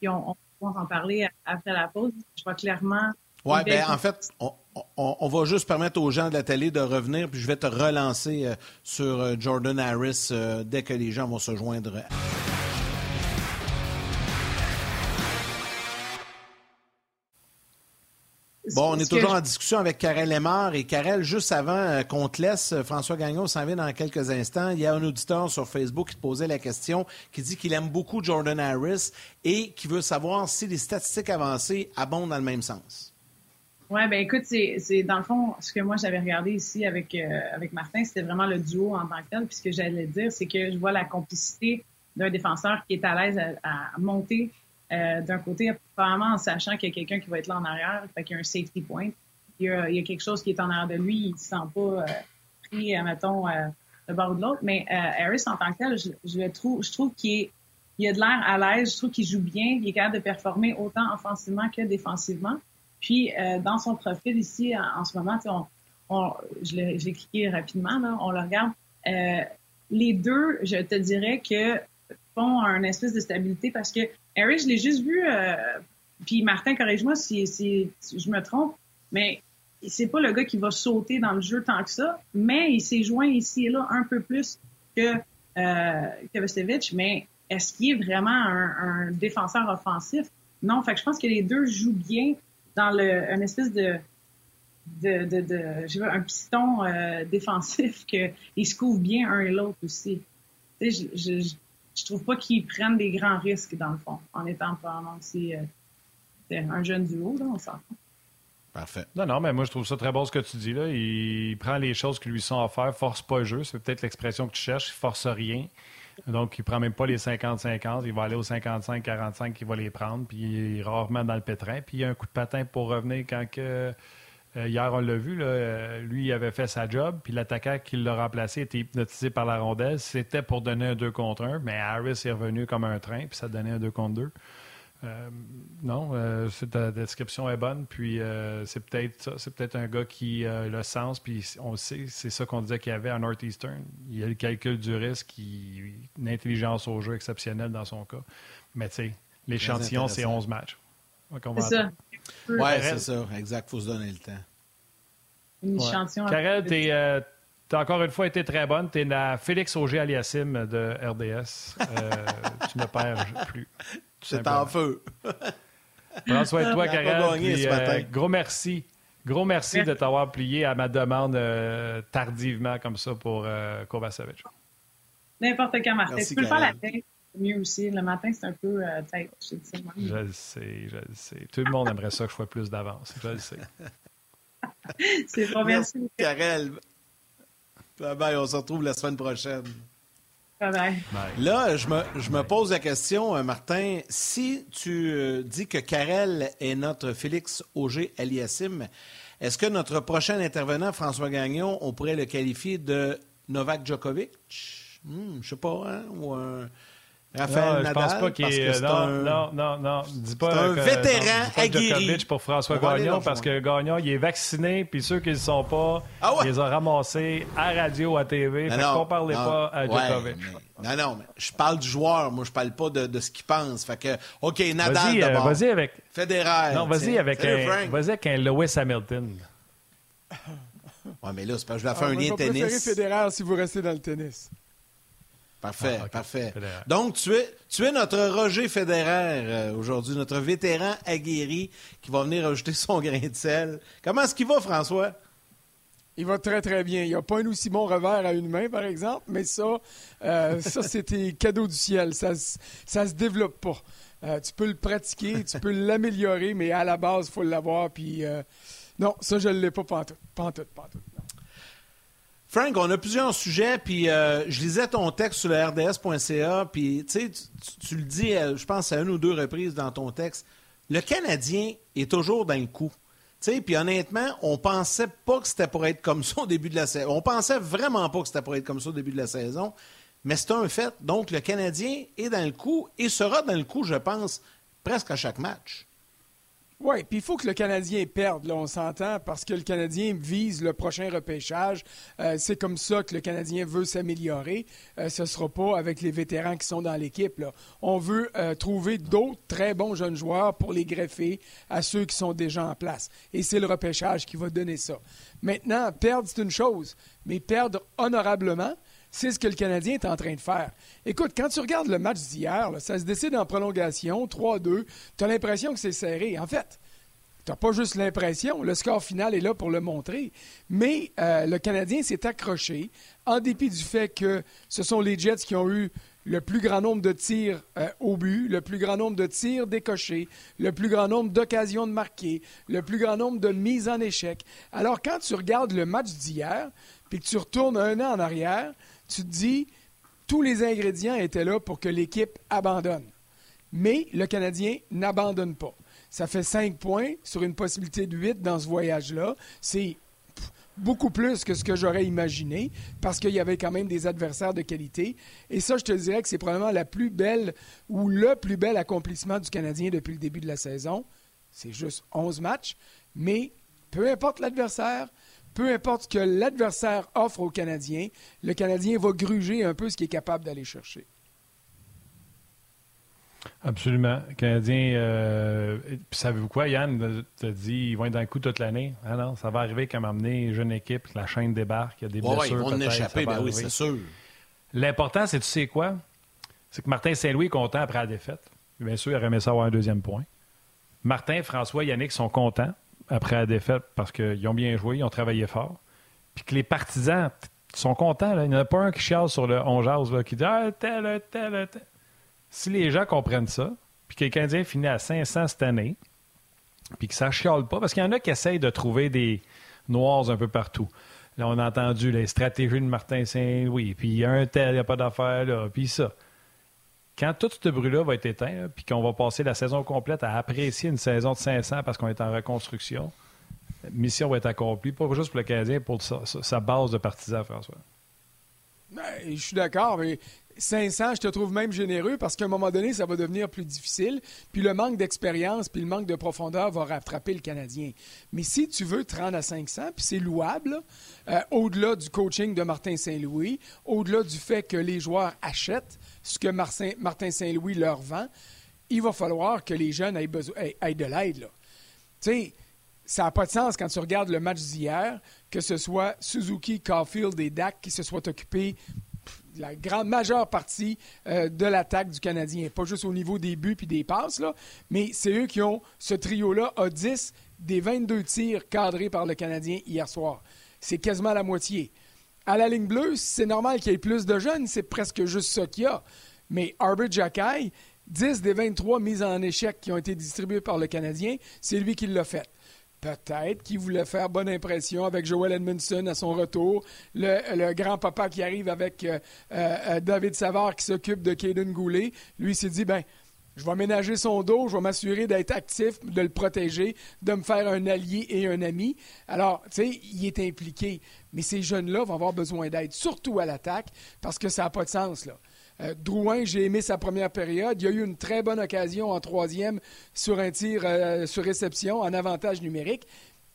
puis on, on va en parler après la pause, je vois clairement. Oui, ben en fait, on, on, va juste permettre aux gens de la télé de revenir, puis je vais te relancer euh, sur euh, Jordan Harris euh, dès que les gens vont se joindre Bon, on est toujours en discussion avec Karel Lemar. Et Karel, juste avant qu'on te laisse, François Gagnon s'en vient dans quelques instants. Il y a un auditeur sur Facebook qui te posait la question, qui dit qu'il aime beaucoup Jordan Harris et qui veut savoir si les statistiques avancées abondent dans le même sens. Oui, ben écoute, c'est dans le fond, ce que moi j'avais regardé ici avec, euh, avec Martin, c'était vraiment le duo en tant que tel. Puis ce que j'allais dire, c'est que je vois la complicité d'un défenseur qui est à l'aise à, monter euh, d'un côté, probablement en sachant qu'il y a quelqu'un qui va être là en arrière, fait qu'il y a un safety point. Il y a, quelque chose qui est en arrière de lui, il ne se sent pas euh, pris, mettons, de bord ou de l'autre. Mais Harris, en tant que tel, je, je trouve, je trouve qu'il est il a de l'air à l'aise, je trouve qu'il joue bien, il est capable de performer autant offensivement que défensivement. Puis, euh, dans son profil ici, en, ce moment, on, on, je l'ai cliqué rapidement, là, on le regarde. Euh, les deux, je te dirais que font un espèce de stabilité parce que Harry, je l'ai juste vu, euh, puis Martin, corrige-moi si, si, je me trompe, mais c'est pas le gars qui va sauter dans le jeu tant que ça, mais il s'est joint ici et là un peu plus que euh, mais est-ce qu'il est vraiment un, défenseur offensif? Non, fait je pense que les deux jouent bien dans le, une espèce de, de, de, de je veux, un piston euh, (laughs) défensif qu'ils se couvrent bien un et l'autre aussi. Tu sais, je, je, je trouve pas qu'ils prennent des grands risques dans le fond en étant vraiment aussi euh, un jeune duo là, on s'en Parfait. Non, non, mais moi, je trouve ça très bon ce que tu dis. là. Il prend les choses qui lui sont offertes, force pas le jeu. C'est peut-être l'expression que tu cherches, il force rien. Donc, il ne prend même pas les 50-50. Il va aller aux 55-45, il va les prendre. Puis, il est rarement dans le pétrin. Puis, il y a un coup de patin pour revenir quand. Euh, hier, on l'a vu, euh, lui, il avait fait sa job, puis l'attaquant qui l'a remplacé était hypnotisé par la rondelle. C'était pour donner un 2 contre 1, mais Harris est revenu comme un train, puis ça donnait un 2 contre 2. Euh, non, euh, ta description est bonne. Puis euh, c'est peut-être ça. C'est peut-être un gars qui a le sens. Puis on sait, c'est ça qu'on disait qu'il y avait à Northeastern. Il y a le calcul du risque, une intelligence au jeu exceptionnelle dans son cas. Mais tu sais, l'échantillon, c'est 11 matchs. C'est ça. Oui, c'est ça. Exact. Il faut se donner le temps. Une échantillon. Karel, tu as encore une fois été très bonne. Tu es la Félix Auger Aliassim de RDS. tu ne perds plus. C'est en feu. (laughs) François et toi, Karen. Euh, gros merci. Gros merci de t'avoir plié à ma demande euh, tardivement comme ça pour euh, Kovacevic. N'importe quand, Martin. tu peux le faire la tête. mieux aussi. Le matin, c'est un peu tête. Je, je le sais, je le sais. Tout le monde aimerait ça que je sois plus d'avance. Je le sais. (laughs) c'est pas merci. Karel. Bye bye, on se retrouve la semaine prochaine. Là, je me, je me, pose la question, euh, Martin. Si tu euh, dis que Karel est notre Félix Auger Aliassim, est-ce que notre prochain intervenant, François Gagnon, on pourrait le qualifier de Novak Djokovic? Hmm, je sais pas, hein? Ou un Raphaël non, je pense pas qu'il est. Non, un... non, non, non. Dis pas. un vétéran aguerri. pour François Gagnon parce que Gagnon, il est vacciné, puis ceux qui ne le sont pas, ah ouais? il les a ramassés à radio, à TV. Non, fait qu'on parlait pas à Djokovic. non, non, mais je parle du joueur. Moi, je parle pas de, de ce qu'il pense. Fait que, OK, Nadal vas-y, euh, d'abord. vas-y avec. Federer. Non, vas-y avec, un, vas avec un Lewis Hamilton. Ouais, mais là, c'est parce que je vais faire ah, un lien tennis. Je Federer si vous restez dans le tennis. Parfait, ah, parfait. Donc, tu es, tu es notre Roger Federer euh, aujourd'hui, notre vétéran aguerri qui va venir ajouter son grain de sel. Comment est-ce qu'il va, François? Il va très, très bien. Il n'y a pas un aussi bon revers à une main, par exemple, mais ça, euh, ça (laughs) c'était cadeau du ciel. Ça ne se développe pas. Euh, tu peux le pratiquer, tu peux l'améliorer, mais à la base, il faut l'avoir. Puis, non, ça, je ne l'ai pas pantoute. Pantoute, pantoute. Frank, on a plusieurs sujets, puis euh, je lisais ton texte sur le RDS.ca, puis tu, le dis, je pense, à une ou deux reprises dans ton texte. Le Canadien est toujours dans le coup. Puis honnêtement, on pensait pas que c'était pour être comme ça au début de la saison. On pensait vraiment pas que c'était pour être comme ça au début de la saison, mais c'est un fait. Donc le Canadien est dans le coup et sera dans le coup, je pense, presque à chaque match. Oui, puis il faut que le Canadien perde, là, on s'entend, parce que le Canadien vise le prochain repêchage. Euh, c'est comme ça que le Canadien veut s'améliorer. Euh, ce ne sera pas avec les vétérans qui sont dans l'équipe. On veut euh, trouver d'autres très bons jeunes joueurs pour les greffer à ceux qui sont déjà en place. Et c'est le repêchage qui va donner ça. Maintenant, perdre, c'est une chose, mais perdre honorablement, c'est ce que le Canadien est en train de faire. Écoute, quand tu regardes le match d'hier, ça se décide en prolongation, 3-2. Tu as l'impression que c'est serré. En fait, Tu n'as pas juste l'impression, le score final est là pour le montrer. Mais euh, le Canadien s'est accroché, en dépit du fait que ce sont les Jets qui ont eu le plus grand nombre de tirs euh, au but, le plus grand nombre de tirs décochés, le plus grand nombre d'occasions de marquer, le plus grand nombre de mises en échec. Alors quand tu regardes le match d'hier, puis que tu retournes un an en arrière, tu te dis, tous les ingrédients étaient là pour que l'équipe abandonne. Mais le Canadien n'abandonne pas. Ça fait cinq points sur une possibilité de huit dans ce voyage-là. C'est beaucoup plus que ce que j'aurais imaginé parce qu'il y avait quand même des adversaires de qualité. Et ça, je te dirais que c'est probablement la plus belle ou le plus bel accomplissement du Canadien depuis le début de la saison. C'est juste 11 matchs, mais peu importe l'adversaire, peu importe ce que l'adversaire offre au Canadien, le Canadien va gruger un peu ce qu'il est capable d'aller chercher. Absolument. Le Canadien, euh, savez-vous quoi, Yann t'a dit ils vont être dans le coup toute l'année. Ah non, ça va arriver comme amener une jeune équipe, la chaîne débarque, il y a des blessures. Ouais, ils vont en échapper, ben oui, c'est sûr. L'important, c'est tu sais quoi? C'est que Martin Saint-Louis est content après la défaite. Bien sûr, il aurait aimé ça avoir un deuxième point. Martin, François, Yannick sont contents après la défaite parce qu'ils ont bien joué, ils ont travaillé fort. Puis que les partisans sont contents. Il n'y en a pas un qui chiale sur le on jase, qui dit Ah, tel, tel, tel. Si les gens comprennent ça, puis que le Canadien finit à 500 cette année, puis que ça chiale pas, parce qu'il y en a qui essayent de trouver des noirs un peu partout. Là, on a entendu les stratégies de Martin Saint-Louis, puis il y a un tel, il n'y a pas d'affaire là, puis ça. Quand tout ce bruit-là va être éteint, puis qu'on va passer la saison complète à apprécier une saison de 500 parce qu'on est en reconstruction, la mission va être accomplie, pas juste pour le Canadien, pour sa, base de partisans, François. Ben, je suis d'accord, mais 500, je te trouve même généreux parce qu'à un moment donné, ça va devenir plus difficile. Puis le manque d'expérience, puis le manque de profondeur va rattraper le Canadien. Mais si tu veux te rendre à 500, puis c'est louable, euh, au-delà du coaching de Martin Saint-Louis, au-delà du fait que les joueurs achètent ce que Martin Saint-Louis leur vend, il va falloir que les jeunes aient, besoin, aient de l'aide. Tu sais, ça n'a pas de sens quand tu regardes le match d'hier, que ce soit Suzuki, Caulfield et Dak qui se soient occupés la grande majeure partie euh, de l'attaque du Canadien. Pas juste au niveau des buts puis des passes, là, mais c'est eux qui ont ce trio-là à 10 des 22 tirs cadrés par le Canadien hier soir. C'est quasiment la moitié. À la ligne bleue, c'est normal qu'il y ait plus de jeunes, c'est presque juste ça qu'il y a. Mais Arbor Jacky, 10 des 23 mises en échec qui ont été distribuées par le Canadien, c'est lui qui l'a fait. Peut-être qu'il voulait faire bonne impression avec Joel Edmondson à son retour. Le, grand-papa qui arrive avec euh, euh, David Savard qui s'occupe de Caden Goulet. Lui s'est dit, ben, je vais ménager son dos, je vais m'assurer d'être actif, de le protéger, de me faire un allié et un ami. Alors, tu sais, il est impliqué. Mais ces jeunes-là vont avoir besoin d'aide, surtout à l'attaque, parce que ça n'a pas de sens, là. Euh, Drouin, j'ai aimé sa première période. Il y a eu une très bonne occasion en troisième sur un tir euh, sur réception en avantage numérique,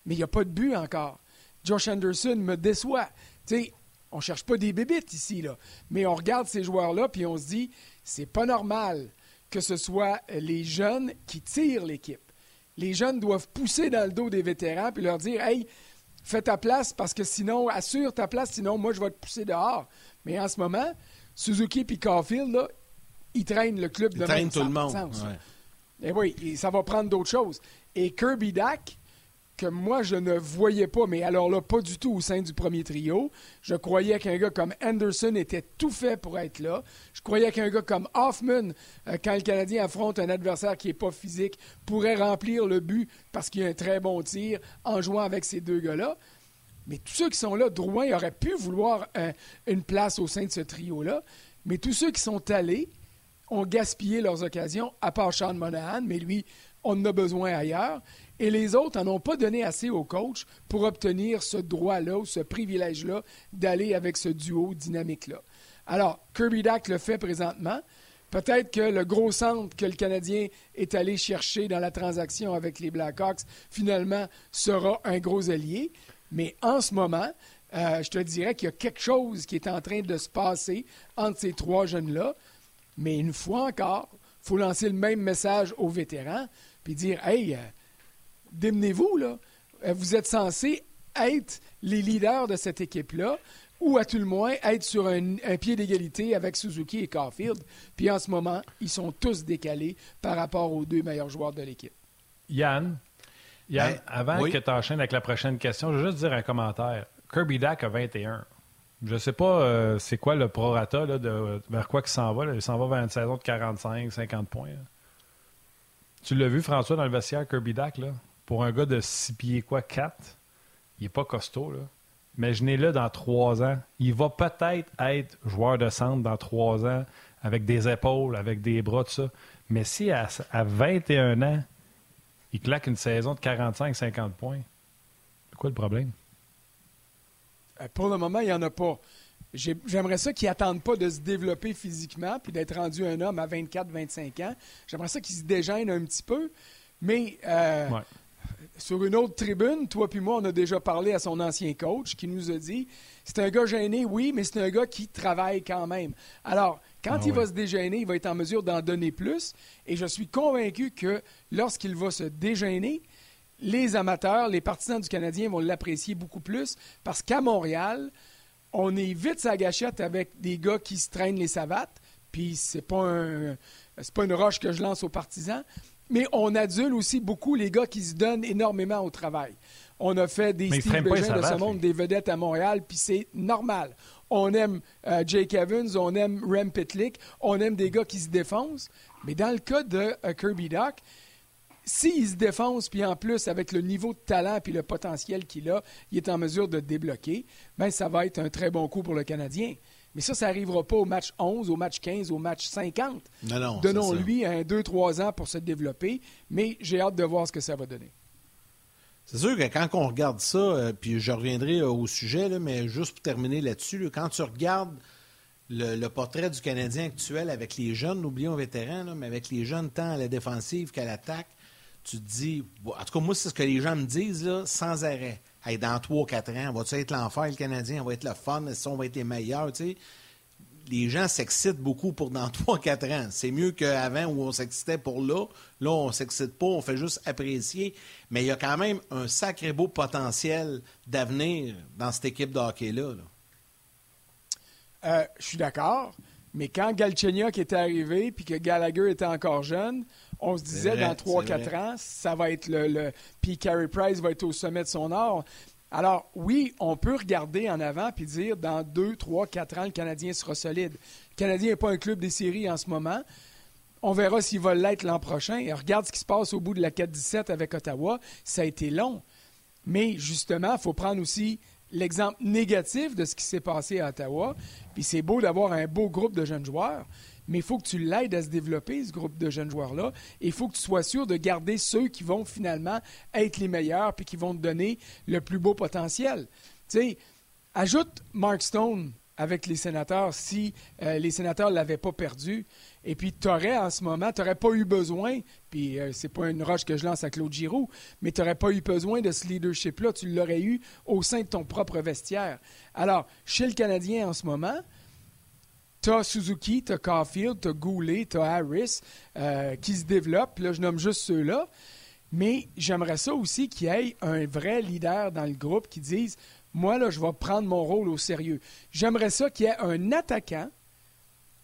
mais il n'y a pas de but encore. Josh Anderson me déçoit. On ne cherche pas des bébites ici, là, mais on regarde ces joueurs-là puis on se dit, c'est pas normal que ce soit les jeunes qui tirent l'équipe. Les jeunes doivent pousser dans le dos des vétérans puis leur dire, hey, fais ta place parce que sinon, assure ta place, sinon moi je vais te pousser dehors. Mais en ce moment, Suzuki et Caulfield, là, ils traînent le club ils de traînent tout le monde. Et oui, ça va prendre d'autres choses. Et Kirby Dack, que moi je ne voyais pas, mais alors là, pas du tout au sein du premier trio. Je croyais qu'un gars comme Anderson était tout fait pour être là. Je croyais qu'un gars comme Hoffman, euh, quand le Canadien affronte un adversaire qui n'est pas physique, pourrait remplir le but parce qu'il a un très bon tir en jouant avec ces deux gars-là. Mais tous ceux qui sont là, Drouin aurait pu vouloir euh, une place au sein de ce trio-là. Mais tous ceux qui sont allés ont gaspillé leurs occasions, à part Sean Monahan, mais lui, on en a besoin ailleurs. Et les autres n'en ont pas donné assez au coach pour obtenir ce droit-là ou ce privilège-là d'aller avec ce duo dynamique-là. Alors, Kirby Dack le fait présentement. Peut-être que le gros centre que le Canadien est allé chercher dans la transaction avec les Blackhawks, finalement, sera un gros allié. Mais en ce moment, euh, je te dirais qu'il y a quelque chose qui est en train de se passer entre ces trois jeunes-là. Mais une fois encore, il faut lancer le même message aux vétérans, puis dire Hey, euh, démenez-vous, là. Euh, vous êtes censés être les leaders de cette équipe-là, ou à tout le moins être sur un, un pied d'égalité avec Suzuki et Caulfield. Puis en ce moment, ils sont tous décalés par rapport aux deux meilleurs joueurs de l'équipe. Yann, Yann, ben, avant que tu enchaînes avec la prochaine question, je veux juste dire un commentaire. Kirby Dack a 21. Je ne sais pas euh, c'est quoi le prorata là, de, vers quoi il s'en va. Il s'en va vers une saison de 45, 50 points. Tu l'as vu, François, dans le vestiaire, Kirby Dack, là? Pour un gars de 6 pieds, quoi, 4, il n'est pas costaud, là. Imaginez-le dans trois ans. Il va peut-être être joueur de centre dans trois ans, avec des épaules, avec des bras, tout ça. Mais si à, à 21 ans, il claque une saison de 45-50 points, c'est quoi le problème? Euh, pour le moment, il n'y en a pas. J'aimerais ça qu'il n'attende pas de se développer physiquement puis d'être rendu un homme à 24-25 ans. J'aimerais ça qu'il se dégêne un petit peu. Mais euh, sur une autre tribune, toi puis moi, on a déjà parlé à son ancien coach qui nous a dit c'est un gars gêné, oui, mais c'est un gars qui travaille quand même. Alors, quand ah il va se dégêner, il va être en mesure d'en donner plus. Et je suis convaincu que lorsqu'il va se dégêner, les amateurs, les partisans du Canadien vont l'apprécier beaucoup plus parce qu'à Montréal, on est vite sa gâchette avec des gars qui se traînent les savates. Puis c'est pas un, c'est pas une roche que je lance aux partisans, mais on adule aussi beaucoup les gars qui se donnent énormément au travail. On a fait des Steve Bégin de ce monde, des vedettes à Montréal, puis c'est normal. On aime euh, Jake Evans, on aime Rem Pitlick, on aime des gars qui se défoncent. Mais dans le cas de euh, Kirby Doc, s'il se défonce, puis en plus, avec le niveau de talent et le potentiel qu'il a, il est en mesure de débloquer, bien, ça va être un très bon coup pour le Canadien. Mais ça, ça n'arrivera pas au match 11, au match 15, au match 50. Non, Donnons-lui un 2-3 ans pour se développer, mais j'ai hâte de voir ce que ça va donner. C'est sûr que quand on regarde ça, euh, puis je reviendrai euh, au sujet, mais juste pour terminer là-dessus, quand tu regardes le, portrait du Canadien actuel avec les jeunes, n'oublions vétérans, mais avec les jeunes tant à la défensive qu'à l'attaque, tu te dis, en tout cas, moi, c'est ce que les gens me disent, là, sans arrêt. Dans 3-4 ans, va-tu être l'enfer, le Canadien? On va être le fun, on va être les meilleurs? Les gens s'excitent beaucoup pour dans (laughs) 3-4 ans. C'est mieux qu'avant où on s'excitait pour là. Là, on s'excite pas, on fait juste apprécier. Mais il y a quand même un sacré beau potentiel d'avenir dans cette équipe de hockey-là. Euh, je suis d'accord. Mais quand Galchenyuk était arrivé puis que Gallagher était encore jeune, on se disait dans 3-4 ans, ça va être le, le. Puis Carey Price va être au sommet de son art. Alors, oui, on peut regarder en avant puis dire dans 2, 3, 4 ans, le Canadien sera solide. Le Canadien n'est pas un club des séries en ce moment. On verra s'il va l'être l'an prochain. Et regarde ce qui se passe au bout de la 4-17 avec Ottawa. Ça a été long. Mais justement, il faut prendre aussi l'exemple négatif de ce qui s'est passé à Ottawa. Puis c'est beau d'avoir un beau groupe de jeunes joueurs mais il faut que tu l'aides à se développer, ce groupe de jeunes joueurs-là. Et il faut que tu sois sûr de garder ceux qui vont finalement être les meilleurs puis qui vont te donner le plus beau potentiel. Tu sais, ajoute Mark Stone avec les sénateurs si euh, les sénateurs ne l'avaient pas perdu. Et puis, tu aurais en ce moment, tu n'aurais pas eu besoin, puis euh, c'est pas une roche que je lance à Claude Giroux, mais tu n'aurais pas eu besoin de ce leadership-là. Tu l'aurais eu au sein de ton propre vestiaire. Alors, chez le Canadien en ce moment, T'as Suzuki, t'as Caulfield, t'as Goulet, t'as Harris euh, qui se développent. Là, je nomme juste ceux-là. Mais j'aimerais ça aussi qu'il y ait un vrai leader dans le groupe qui dise Moi, là, je vais prendre mon rôle au sérieux. J'aimerais ça qu'il y ait un attaquant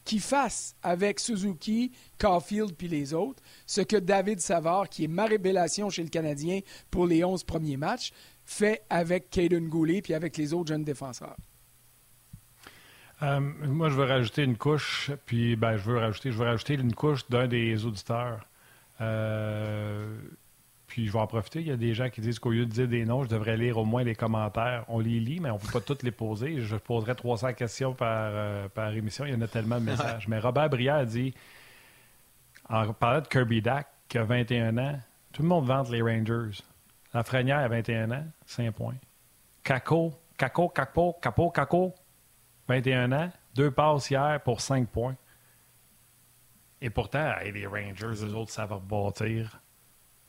qui fasse avec Suzuki, Caulfield puis les autres ce que David Savard, qui est ma révélation chez le Canadien pour les 11 premiers matchs, fait avec Caden Goulet puis avec les autres jeunes défenseurs. Euh, moi, je veux rajouter une couche, puis ben, je veux rajouter, je veux rajouter une couche d'un des auditeurs. Euh, puis je vais en profiter. Il y a des gens qui disent qu'au lieu de dire des noms, je devrais lire au moins les commentaires. On les lit, mais on ne peut pas toutes les poser. Je poserai 300 questions par, euh, par émission. Il y en a tellement de messages. mais Robert Brière dit, en parlant de Kirby Dack, qui a 21 ans, tout le monde vante les Rangers. La Frenière a 21 ans, 5 points. Caco, Caco, Capo, Capo, Caco, 21 ans, deux passes hier pour 5 points. Et pourtant, les Rangers, eux autres, ça va rebâtir.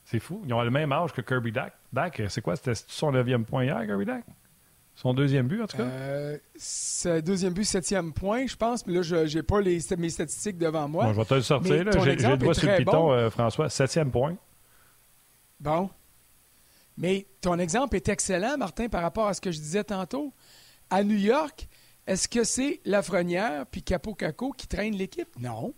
C'est fou. Ils ont le même âge que Kirby Dack. Dack, c'est quoi? C'était son neuvième point hier, Kirby Dack? Son deuxième but, en tout cas? Euh, deuxième but, septième point, je pense. Mais là, je n'ai pas les, mes statistiques devant moi. je vais te le sortir. J'ai le doigt sur le piton, euh, François. Septième point. Bon. Mais ton exemple est excellent, Martin, par rapport à ce que je disais tantôt. À New York, est-ce que c'est Lafrenière puis Capo Caco qui traînent l'équipe? Non.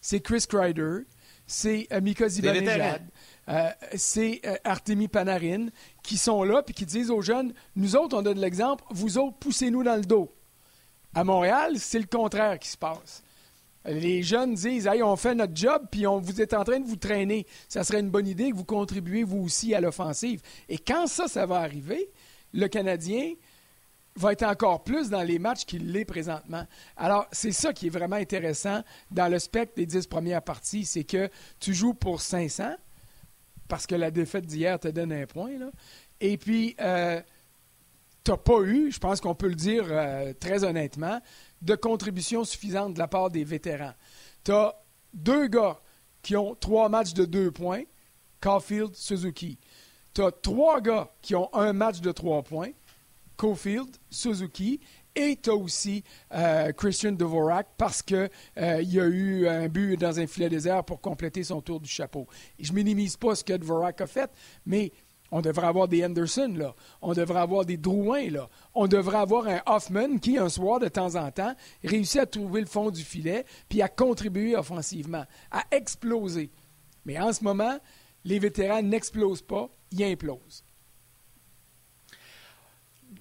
C'est Chris Kreider, c'est euh, Mika Zibanejad, euh, c'est euh, Artemi Panarin qui sont là puis qui disent aux jeunes Nous autres, on donne l'exemple, vous autres, poussez-nous dans le dos. À Montréal, c'est le contraire qui se passe. Les jeunes disent Hey, on fait notre job, puis on, vous êtes en train de vous traîner. Ça serait une bonne idée que vous contribuez vous aussi à l'offensive. Et quand ça, ça va arriver, le Canadien va être encore plus dans les matchs qu'il l'est présentement. Alors, c'est ça qui est vraiment intéressant dans le spectre des dix premières parties, c'est que tu joues pour 500, parce que la défaite d'hier te donne un point, là. et puis euh, tu n'as pas eu, je pense qu'on peut le dire euh, très honnêtement, de contribution suffisante de la part des vétérans. Tu as deux gars qui ont trois matchs de deux points, Caulfield, Suzuki. Tu as trois gars qui ont un match de trois points, Caulfield, Suzuki, et aussi euh, Christian Dvorak parce qu'il euh, y a eu un but dans un filet désert pour compléter son tour du chapeau. Et je minimise pas ce que Dvorak a fait, mais on devrait avoir des Anderson, là. On devrait avoir des Drouin, là. On devrait avoir un Hoffman qui, un soir, de temps en temps, réussit à trouver le fond du filet puis à contribuer offensivement, à exploser. Mais en ce moment, les vétérans n'explosent pas, ils implosent.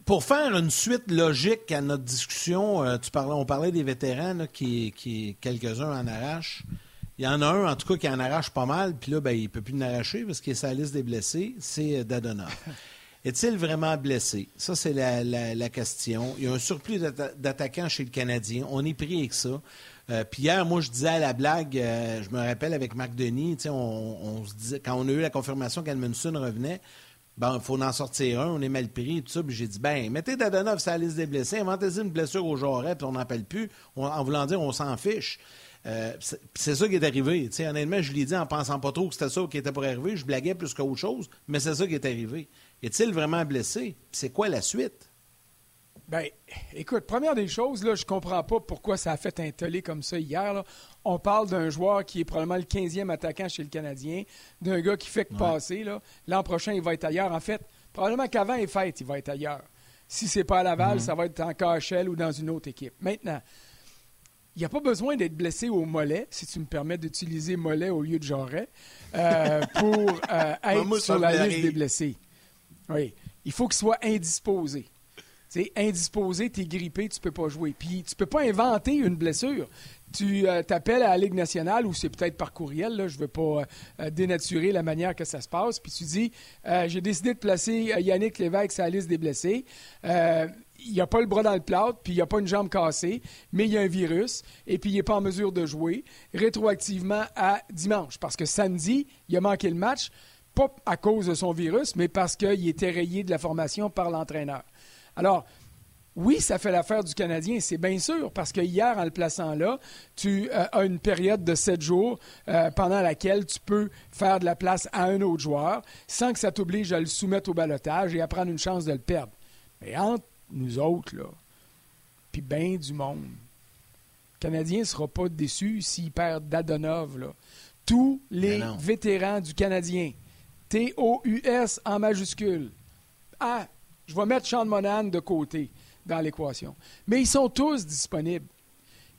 Pour faire une suite logique à notre discussion, euh, tu parlais, on parlait des vétérans qui, qui quelques-uns en arrachent. Il y en a un, en tout cas, qui en arrache pas mal, puis là, ben, il ne peut plus en arracher parce qu'il est sa liste des blessés, c'est euh, Dadonov. (laughs) Est-il vraiment blessé? Ça, c'est la, question. Il y a un surplus d'attaquants chez le Canadien. On est pris avec ça. Euh, puis hier, moi, je disais à la blague, je me rappelle avec Marc Denis, on, on se disait, quand on a eu la confirmation qu'Almunson revenait, Bon, il faut en sortir un, on est mal pris, tout ça. Puis j'ai dit, ben, mettez Dadonov sur la liste des blessés, inventez-y une blessure au jarret, puis on n'en appelle plus. en voulant dire, on s'en fiche. Euh, c'est ça qui est arrivé. sais, honnêtement, je l'ai dit en pensant pas trop que c'était ça qui était pour arriver. Je blaguais plus qu'autre chose, mais c'est ça qui est arrivé. Est-il vraiment blessé? C'est quoi la suite? Ben, écoute, première des choses, là, je comprends pas pourquoi ça a fait un tollé comme ça hier. On parle d'un joueur qui est probablement le 15e attaquant chez le Canadien, d'un gars qui fait que passer. L'an prochain, il va être ailleurs. En fait, probablement qu'avant les fêtes, il va être ailleurs. Si c'est pas à Laval, mhm. ça va être en KHL ou dans une autre équipe. Maintenant, il n'y a pas besoin d'être blessé au mollet, si tu me permets d'utiliser mollet au lieu de jarret, euh, (laughs) pour euh, être sur la liste des blessés. Oui. Il faut qu'il soit indisposé. C'est indisposé, tu es grippé, tu peux pas jouer. Puis tu peux pas inventer une blessure. Tu euh, t'appelles à la Ligue nationale ou c'est peut-être par courriel, là, je veux pas euh, euh, dénaturer la manière que ça se passe, puis tu dis j'ai décidé de placer Yannick Lévesque sur la liste des blessés. il n'y a pas le bras dans le plâtre, puis il n'y a pas une jambe cassée, mais il y a un virus, et puis il n'est pas en mesure de jouer rétroactivement à dimanche. Parce que samedi, il a manqué le match, pas à cause de son virus, mais parce qu'il était rayé de la formation par l'entraîneur. Alors, oui, ça fait l'affaire du Canadien, c'est bien sûr, parce que hier, en le plaçant là, tu euh, as une période de sept jours euh, pendant laquelle tu peux faire de la place à un autre joueur sans que ça t'oblige à le soumettre au balotage et à prendre une chance de le perdre. Mais entre nous autres, là, puis bien du monde, le Canadien ne sera pas déçu s'il perd Dadonov. Là. Tous les vétérans du Canadien, T-O-U-S en majuscule, A je vais mettre Sean Monahan de côté dans l'équation. Mais ils sont tous disponibles.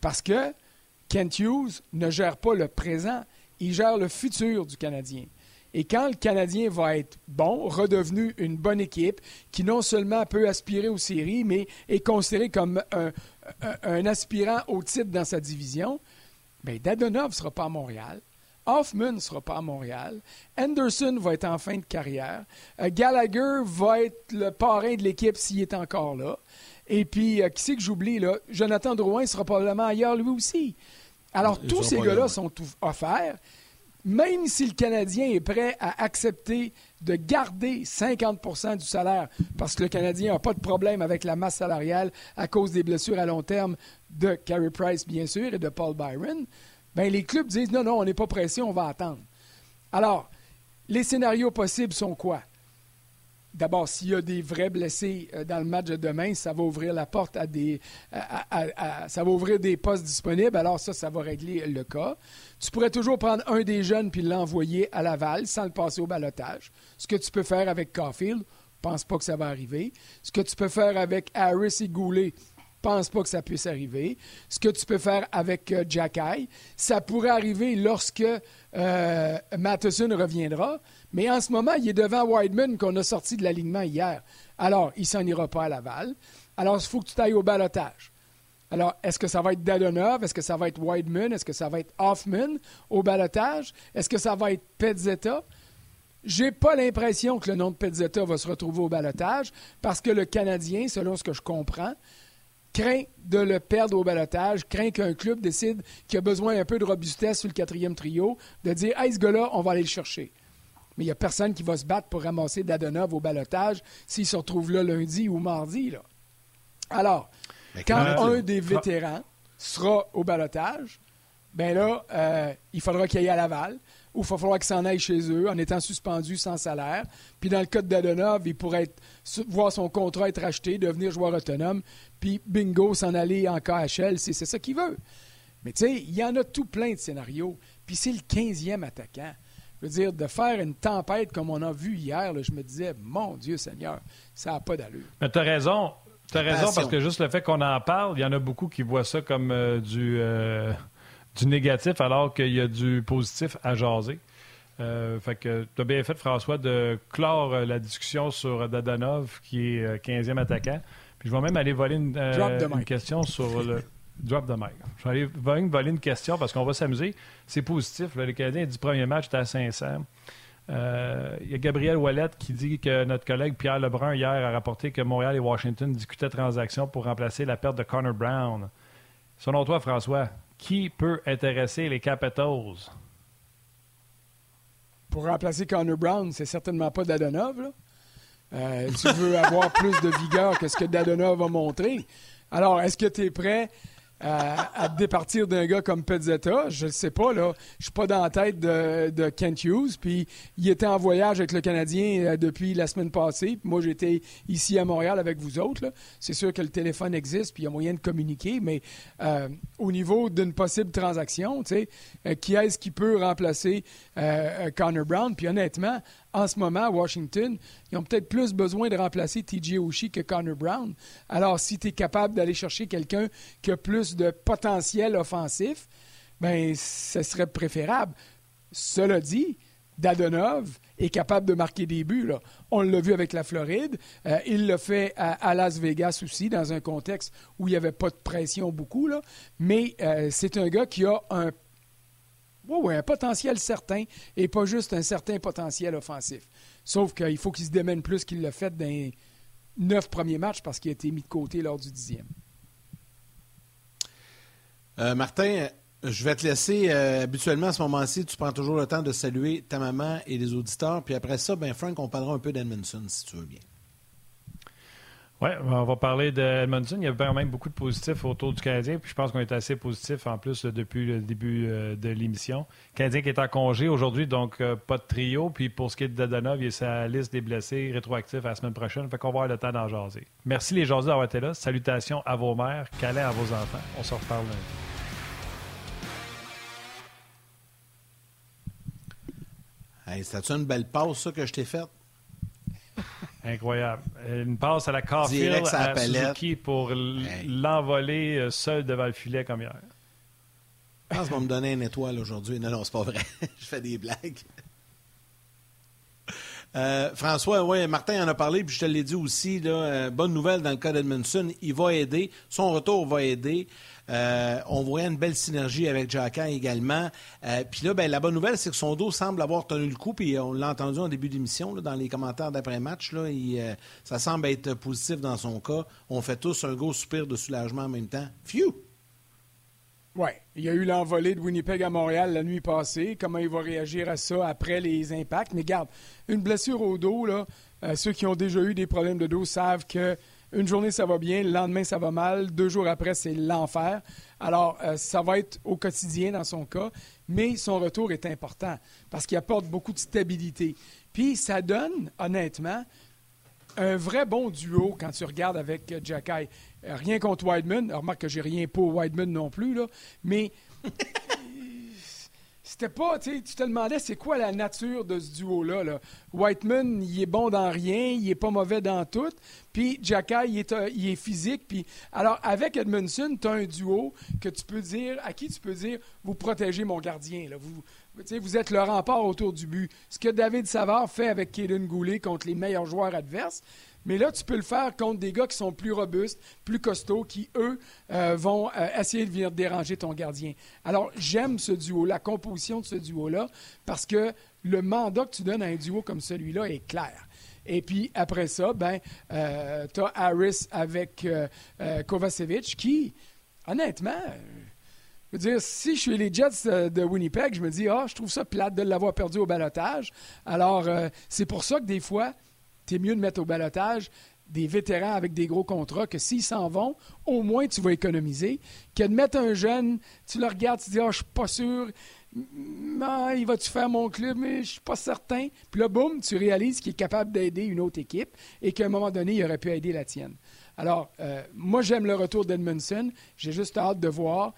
Parce que Kent Hughes ne gère pas le présent, il gère le futur du Canadien. Et quand le Canadien va être bon, redevenu une bonne équipe, qui non seulement peut aspirer aux séries, mais est considéré comme un, aspirant au titre dans sa division, bien, Dadonov ne sera pas à Montréal. Hoffman ne sera pas à Montréal. Anderson va être en fin de carrière. Euh, Gallagher va être le parrain de l'équipe s'il est encore là. Et puis, euh, qui c'est que j'oublie, là? Jonathan Drouin sera probablement ailleurs lui aussi. Alors, tous ces gars-là sont offerts. Même si le Canadien est prêt à accepter de garder 50% du salaire, parce que le Canadien n'a pas de problème avec la masse salariale à cause des blessures à long terme de Carey Price, bien sûr, et de Paul Byron, ben, les clubs disent non, non, on n'est pas pressé, on va attendre. Alors, les scénarios possibles sont quoi? D'abord, s'il y a des vrais blessés euh, dans le match de demain, ça va ouvrir la porte à des. ça va ouvrir des postes disponibles. Alors, ça, ça va régler le cas. Tu pourrais toujours prendre un des jeunes puis l'envoyer à Laval sans le passer au balotage. Ce que tu peux faire avec Caulfield, je pense pas que ça va arriver. Ce que tu peux faire avec Harris et Goulet, pense pas que ça puisse arriver. Ce que tu peux faire avec euh, Jack ça pourrait arriver lorsque euh, Matheson reviendra. Mais en ce moment, il est devant Wideman qu'on a sorti de l'alignement hier. Alors, il s'en ira pas à Laval. Alors, il faut que tu ailles au balotage. Alors, est-ce que ça va être Dadonov? Est-ce que ça va être Wideman? Est-ce que ça va être Hoffman au balotage? Est-ce que ça va être Petzetta? J'ai pas l'impression que le nom de Petzetta va se retrouver au balotage parce que le Canadien, selon ce que je comprends, craint de le perdre au balotage, craint qu'un club décide qu'il a besoin un peu de robustesse sur le quatrième trio, de dire Hey, ce gars-là, on va aller le chercher. Mais il n'y a personne qui va se battre pour ramasser Dadonov au balotage s'il se retrouve là lundi ou mardi. Là. Alors, quand un des vétérans sera au balotage, ben là, euh, il faudra qu'il aille à Laval ou il va falloir qu'il s'en aille chez eux en étant suspendu sans salaire. Puis dans le cas de Dadonov, il pourrait être, voir son contrat être acheté, devenir joueur autonome, puis bingo, s'en aller en KHL, c'est ça qu'il veut. Mais tu sais, il y en a tout plein de scénarios. Puis c'est le 15e attaquant. Je veux dire, de faire une tempête comme on a vu hier, je me disais, mon Dieu Seigneur, ça n'a pas d'allure. Mais tu as raison. Tu as raison parce que juste le fait qu'on en parle, il y en a beaucoup qui voient ça comme euh, du, euh, du négatif alors qu'il y a du positif à jaser. Euh, fait que tu as bien fait, François, de clore la discussion sur Dadanov, qui est 15e attaquant. Puis je vais même aller voler une, une question sur le. (laughs) Drop the mic. Je vais aller voler une question parce qu'on va s'amuser. C'est positif. le Canadien, du premier match, était à 500. Euh, il y a Gabriel Wallet qui dit que notre collègue Pierre Lebrun hier a rapporté que Montréal et Washington discutaient transactions pour remplacer la perte de Connor Brown. Selon toi, François, qui peut intéresser les Capitals? Pour remplacer Connor Brown, c'est certainement pas Dadonov. Euh, tu veux avoir plus de vigueur que ce que Dadonov a montré. Alors, est-ce que tu es prêt à, départir d'un gars comme Pezzetta. Je ne sais pas, là. Je suis pas dans la tête de, Kent Hughes. Puis il était en voyage avec le Canadien euh, depuis la semaine passée. moi, j'étais ici à Montréal avec vous autres. C'est sûr que le téléphone existe, puis il y a moyen de communiquer. Mais euh, au niveau d'une possible transaction, tu sais, euh, qui est-ce qui peut remplacer Connor Brown? Puis honnêtement, en ce moment, à Washington, ils ont peut-être plus besoin de remplacer TJ Oshie que Connor Brown. Alors, si tu es capable d'aller chercher quelqu'un qui a plus de potentiel offensif, ben, ce serait préférable. Cela dit, Dadonov est capable de marquer des buts. On l'a vu avec la Floride. Euh, il l'a fait à, Las Vegas aussi, dans un contexte où il n'y avait pas de pression beaucoup. Mais euh, c'est un gars qui a un oui, oui, un potentiel certain et pas juste un certain potentiel offensif. Sauf qu'il faut qu'il se démène plus qu'il l'a fait dans les neuf premiers matchs parce qu'il a été mis de côté lors du dixième. Euh, Martin, je vais te laisser. Euh, habituellement, à ce moment-ci, tu prends toujours le temps de saluer ta maman et les auditeurs. Puis après ça, ben Frank, on parlera un peu d'Edmondson, si tu veux bien. Oui, on va parler de Edmondson. Il y a quand même beaucoup de positifs autour du Canadien. Puis je pense qu'on est assez positif en plus depuis le début euh, de l'émission. Canadien qui est en congé aujourd'hui, donc euh, pas de trio. Puis pour ce qui est de Dadonov, il est sa liste des blessés rétroactifs à la semaine prochaine. Fait qu'on va avoir le temps d'en jaser. Merci les jaseux d'avoir été là. Salutations à vos mères, câlins à vos enfants. On se reparle lundi. Hey, cétait une belle pause, ça, que je t'ai faite? (laughs) Incroyable. Une passe à la Carfield à Suzuki pour l'envoler euh, seul devant le filet comme hier. Je pense qu'on va me donner une étoile aujourd'hui. Non, non, c'est pas vrai. (laughs) je fais des blagues. Euh, François, ouais, Martin en a parlé, puis je te l'ai dit aussi. Là, euh, bonne nouvelle dans le cas d'Edmondson. Il va aider. Son retour va aider. Euh, on voit une belle synergie avec Jacka également. Euh, puis là, ben, la bonne nouvelle, c'est que son dos semble avoir tenu le coup. Puis on l'a entendu en début d'émission, dans les commentaires d'après-match. Euh, ça semble être positif dans son cas. On fait tous un gros soupir de soulagement en même temps. Phew! Oui, il y a eu l'envolée de Winnipeg à Montréal la nuit passée. Comment il va réagir à ça après les impacts? Mais garde, une blessure au dos, là, ceux qui ont déjà eu des problèmes de dos savent que une journée, ça va bien, le lendemain, ça va mal, deux jours après, c'est l'enfer. Alors, euh, ça va être au quotidien dans son cas, mais son retour est important parce qu'il apporte beaucoup de stabilité. Puis, ça donne, honnêtement, un vrai bon duo quand tu regardes avec euh, Jacky. Euh, rien contre Wideman. Remarque que j'ai rien pour Wideman non plus, là, mais (laughs) c'était pas, tu te demandais c'est quoi la nature de ce duo-là. Là. Whiteman, il est bon dans rien, il est pas mauvais dans tout. Puis Jacka, il est, euh, il est physique. Puis alors avec Edmondson, tu as un duo que tu peux dire, à qui tu peux dire, vous protégez mon gardien. Là. Vous, vous êtes le rempart autour du but. Ce que David Savard fait avec Kaden Goulet contre les meilleurs joueurs adverses, mais là, tu peux le faire contre des gars qui sont plus robustes, plus costauds, qui, eux, euh, vont euh, essayer de venir déranger ton gardien. Alors, j'aime ce duo, la composition de ce duo-là, parce que le mandat que tu donnes à un duo comme celui-là est clair. Et puis après ça, ben, euh, tu as Harris avec Kovacevic qui, honnêtement, je veux dire, si je suis les Jets de Winnipeg, je me dis, ah, je trouve ça plate de l'avoir perdu au balotage. Alors, c'est pour ça que des fois, c'est mieux de mettre au balotage des vétérans avec des gros contrats que s'ils s'en vont, au moins tu vas économiser, que de mettre un jeune, tu le regardes, tu te dis, oh, je suis pas sûr, ah, il va-tu faire mon club, mais je suis pas certain. Puis là, boum, tu réalises qu'il est capable d'aider une autre équipe et qu'à un moment donné, il aurait pu aider la tienne. Alors, euh, moi, j'aime le retour d'Edmondson. J'ai juste hâte de voir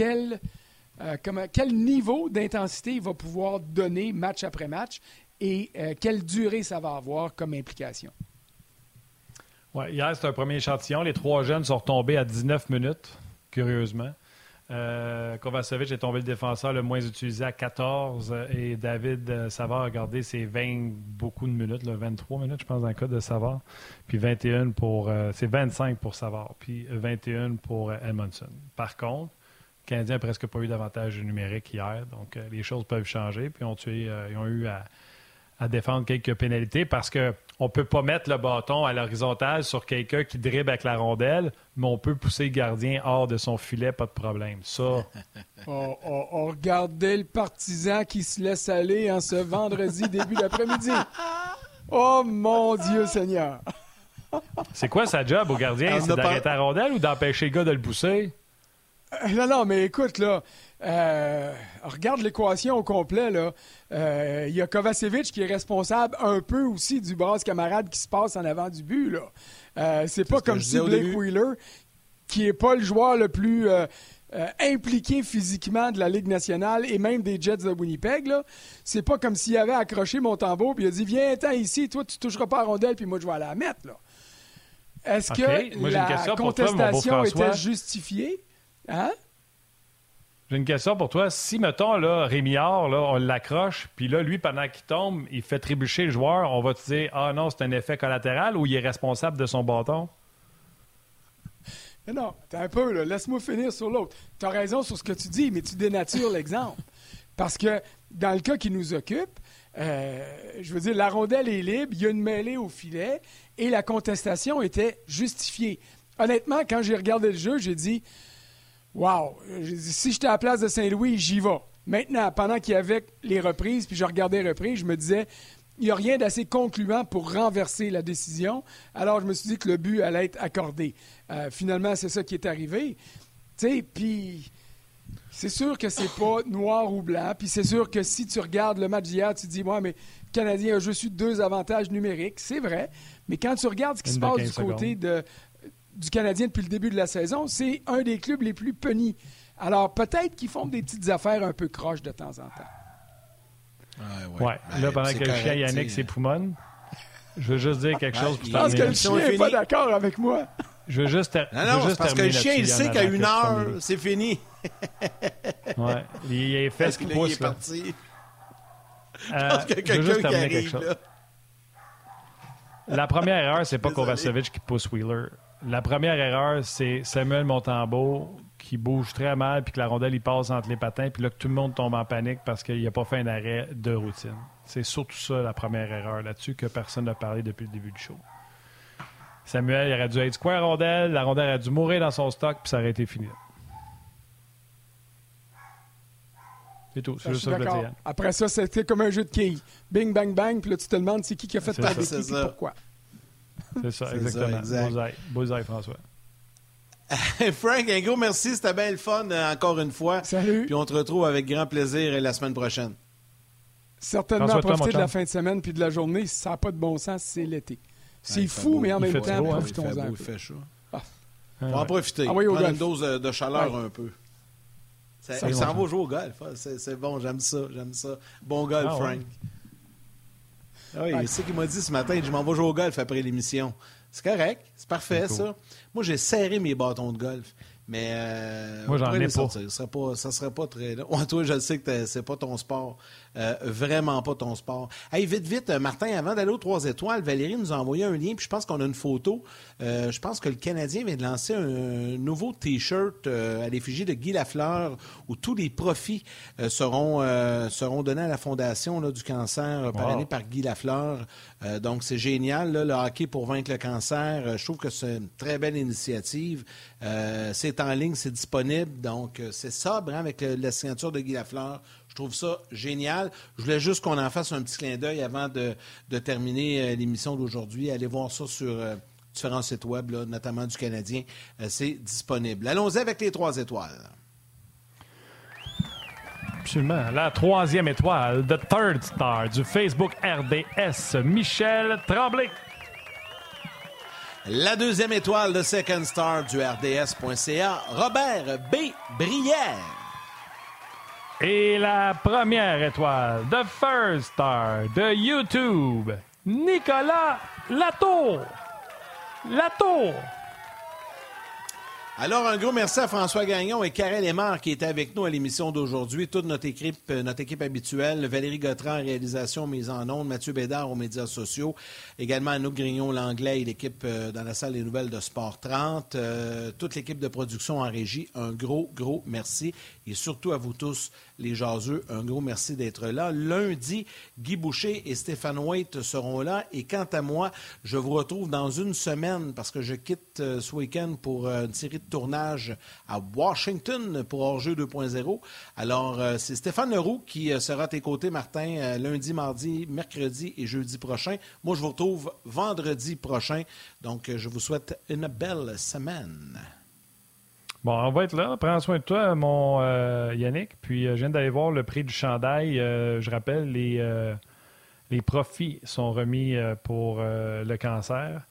euh, quel niveau d'intensité il va pouvoir donner match après match et euh, quelle durée ça va avoir comme implication. Hier, c'était un premier échantillon. Les trois jeunes sont retombés à 19 minutes, curieusement. Euh, Kovacevic est tombé le défenseur le moins utilisé à 14 et David euh, Savard a gardé ses 20 beaucoup de minutes, 23 minutes, je pense, dans le cas de Savard. Puis 21 pour. Euh, c'est 25 pour Savard, puis 21 pour Edmondson. Par contre, le Canadien n'a presque pas eu d'avantage numérique hier, donc les choses peuvent changer. Puis ont tué, ils ont eu à à défendre quelques pénalités parce qu'on ne peut pas mettre le bâton à l'horizontale sur quelqu'un qui dribble avec la rondelle, mais on peut pousser le gardien hors de son filet, pas de problème. Ça. (laughs) on, on, regardait le partisan qui se laisse aller en ce vendredi début d'après-midi. (laughs) Oh mon Dieu Seigneur! (laughs) C'est quoi sa job au gardien? C'est d'arrêter la rondelle ou d'empêcher le gars de le pousser? Euh, non, non, mais écoute, là, euh, regarde l'équation au complet. Là. Euh, il y a Kovacevic qui est responsable un peu aussi du brasse camarade qui se passe en avant du but. Là. c'est pas comme si Blake Wheeler, qui est pas le joueur le plus impliqué physiquement de la Ligue nationale et même des Jets de Winnipeg, là, c'est pas comme s'il avait accroché mon tambour puis il a dit Viens, attends ici, toi tu toucheras pas à rondelle puis moi je vais aller la mettre. Là. Est-ce que la contestation était justifiée? Hein? J'ai une question pour toi. Si, mettons, là, Rémillard, là, on l'accroche, puis là, lui, pendant qu'il tombe, il fait trébucher le joueur, on va te dire Ah non, c'est un effet collatéral ou il est responsable de son bâton? Non, t'es un peu, là. Laisse-moi finir sur l'autre. Tu as raison sur ce que tu dis, mais tu dénatures (laughs) l'exemple. Parce que dans le cas qui nous occupe, euh, je veux dire, la rondelle est libre, il y a une mêlée au filet et la contestation était justifiée. Honnêtement, quand j'ai regardé le jeu, j'ai dit Wow! Si j'étais à la place de Saint-Louis, j'y vais. Maintenant, pendant qu'il y avait les reprises, puis je regardais les reprises, je me disais, il n'y a rien d'assez concluant pour renverser la décision. Alors, je me suis dit que le but allait être accordé. Euh, finalement, c'est ça qui est arrivé. Tu sais, puis c'est sûr que c'est pas noir ou blanc. Puis c'est sûr que si tu regardes le match d'hier, tu te dis, moi, mais le Canadien a juste eu deux avantages numériques. C'est vrai. Mais quand tu regardes ce qui se passe du côté de, du Canadien depuis le début de la saison, c'est un des clubs les plus punis. Alors, peut-être qu'ils font des petites affaires un peu croches de temps en temps. ouais, ouais. Là, pendant que le chien Yannick s'époumonne, je veux juste dire quelque chose. je pense que le chien n'est pas d'accord avec moi. Je veux juste, non, non, juste parce que le chien, il sait qu'à une heure, c'est fini. ouais, il est fait ce qu'il pousse. Il est parti. Euh, je pense que quelqu'un qui arrive, là. La première erreur, c'est pas (laughs) Kovacevic qui pousse Wheeler. La première erreur, c'est Samuel Montembeau qui bouge très mal, puis que la rondelle, il passe entre les patins, puis là, que tout le monde tombe en panique parce qu'il n'a pas fait un arrêt de routine. C'est surtout ça, la première erreur là-dessus, que personne n'a parlé depuis le début du show. Samuel, il aurait dû être square rondelle, la rondelle aurait dû mourir dans son stock, puis ça aurait été fini. C'est tout. C'est juste ça que je dire. Après ça, c'était comme un jeu de quilles. Bing, bang, bang, puis là, tu te demandes c'est qui qui a fait ta défi et pourquoi. C'est ça, exactement. Bullseye, François. (laughs) Frank, un gros merci. C'était bien le fun, euh, encore une fois. Salut. Puis on te retrouve avec grand plaisir la semaine prochaine. Certainement, profiter de la fin de semaine puis de la journée. Ça n'a pas de bon sens, c'est l'été. C'est fou, mais en même temps, hein. profitons-en. Il fait chaud. Ah. On va en profiter. Ah, oui, Prendre une dose de chaleur un peu. Ça, il s'en va jouer au golf. Ah, c'est bon, j'aime ça, j'aime ça. Bon golf, ah, Frank. Ah oui, c'est ce qu'il m'a dit ce matin. Je m'en vais jouer au golf après l'émission. C'est correct, c'est parfait, ça. Moi, j'ai serré mes bâtons de golf. Mais euh, moi, j'en ai pas. Ça serait pas. Ça serait pas très. Ouais, (laughs) toi, je sais que c'est pas ton sport. Euh, vraiment pas ton sport. Hey, vite, vite, euh, Martin, avant d'aller aux trois étoiles, Valérie nous a envoyé un lien, puis je pense qu'on a une photo. Euh, je pense que le Canadien vient de lancer un nouveau T-shirt à l'effigie de Guy Lafleur, où tous les profits seront, seront donnés à la Fondation là, du cancer par par Guy Lafleur. donc, c'est génial, là, le hockey pour vaincre le cancer. je trouve que c'est une très belle initiative. c'est en ligne, c'est disponible. Donc, c'est sobre hein, avec la signature de Guy Lafleur. Je trouve ça génial. Je voulais juste qu'on en fasse un petit clin d'œil avant de, terminer euh, l'émission d'aujourd'hui. Allez voir ça sur euh, différents sites web, notamment du Canadien. Euh, c'est disponible. Allons-y avec les trois étoiles. Absolument. La troisième étoile, The Third Star du Facebook RDS, Michel Tremblay. La deuxième étoile de Second Star du RDS.ca, Robert B. Brière. Et la première étoile, The First Star de YouTube, Nicolas Latour. Latour. Alors, un gros merci à François Gagnon et Karel Lemar qui étaient avec nous à l'émission d'aujourd'hui. Toute notre équipe, euh, notre équipe habituelle, Valérie Gautran réalisation, mise en ondes, Mathieu Bédard aux médias sociaux, également Anouk Grignon, l'anglais et l'équipe euh, dans la salle des nouvelles de Sport 30, euh, toute l'équipe de production en régie, un gros, gros merci. Et surtout à vous tous, les jaseux, un gros merci d'être là. Lundi, Guy Boucher et Stéphane White seront là. Et quant à moi, je vous retrouve dans une semaine parce que je quitte ce week-end pour une série tournage à Washington pour Hors-jeu 2.0. Alors, euh, c'est Stéphane Leroux qui euh, sera à tes côtés, Martin, euh, lundi, mardi, mercredi et jeudi prochain. Moi, je vous retrouve vendredi prochain. Donc, je vous souhaite une belle semaine. Bon, on va être là. Prends soin de toi, mon Yannick. Puis, je viens d'aller voir le prix du chandail. je rappelle, les, les profits sont remis pour le cancer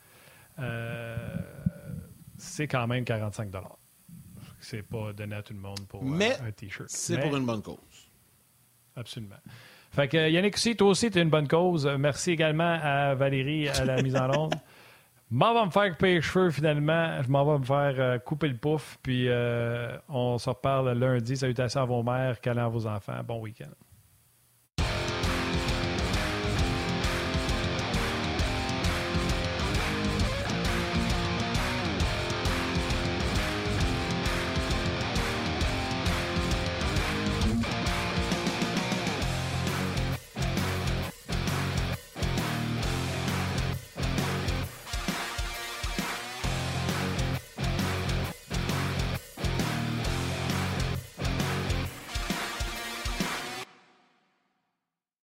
c'est quand même 45 C'est pas donné à tout le monde pour euh, un T-shirt. C'est pour une bonne cause. Absolument. Fait que Yannick aussi, toi aussi, tu es une bonne cause. Merci également à Valérie à la mise en onde. Je (laughs) m'en vais me faire couper les cheveux finalement. Je m'en vais me faire euh, couper le pouf. Puis euh, on se reparle lundi. Salutations à vos mères, câlins à vos enfants. Bon week-end.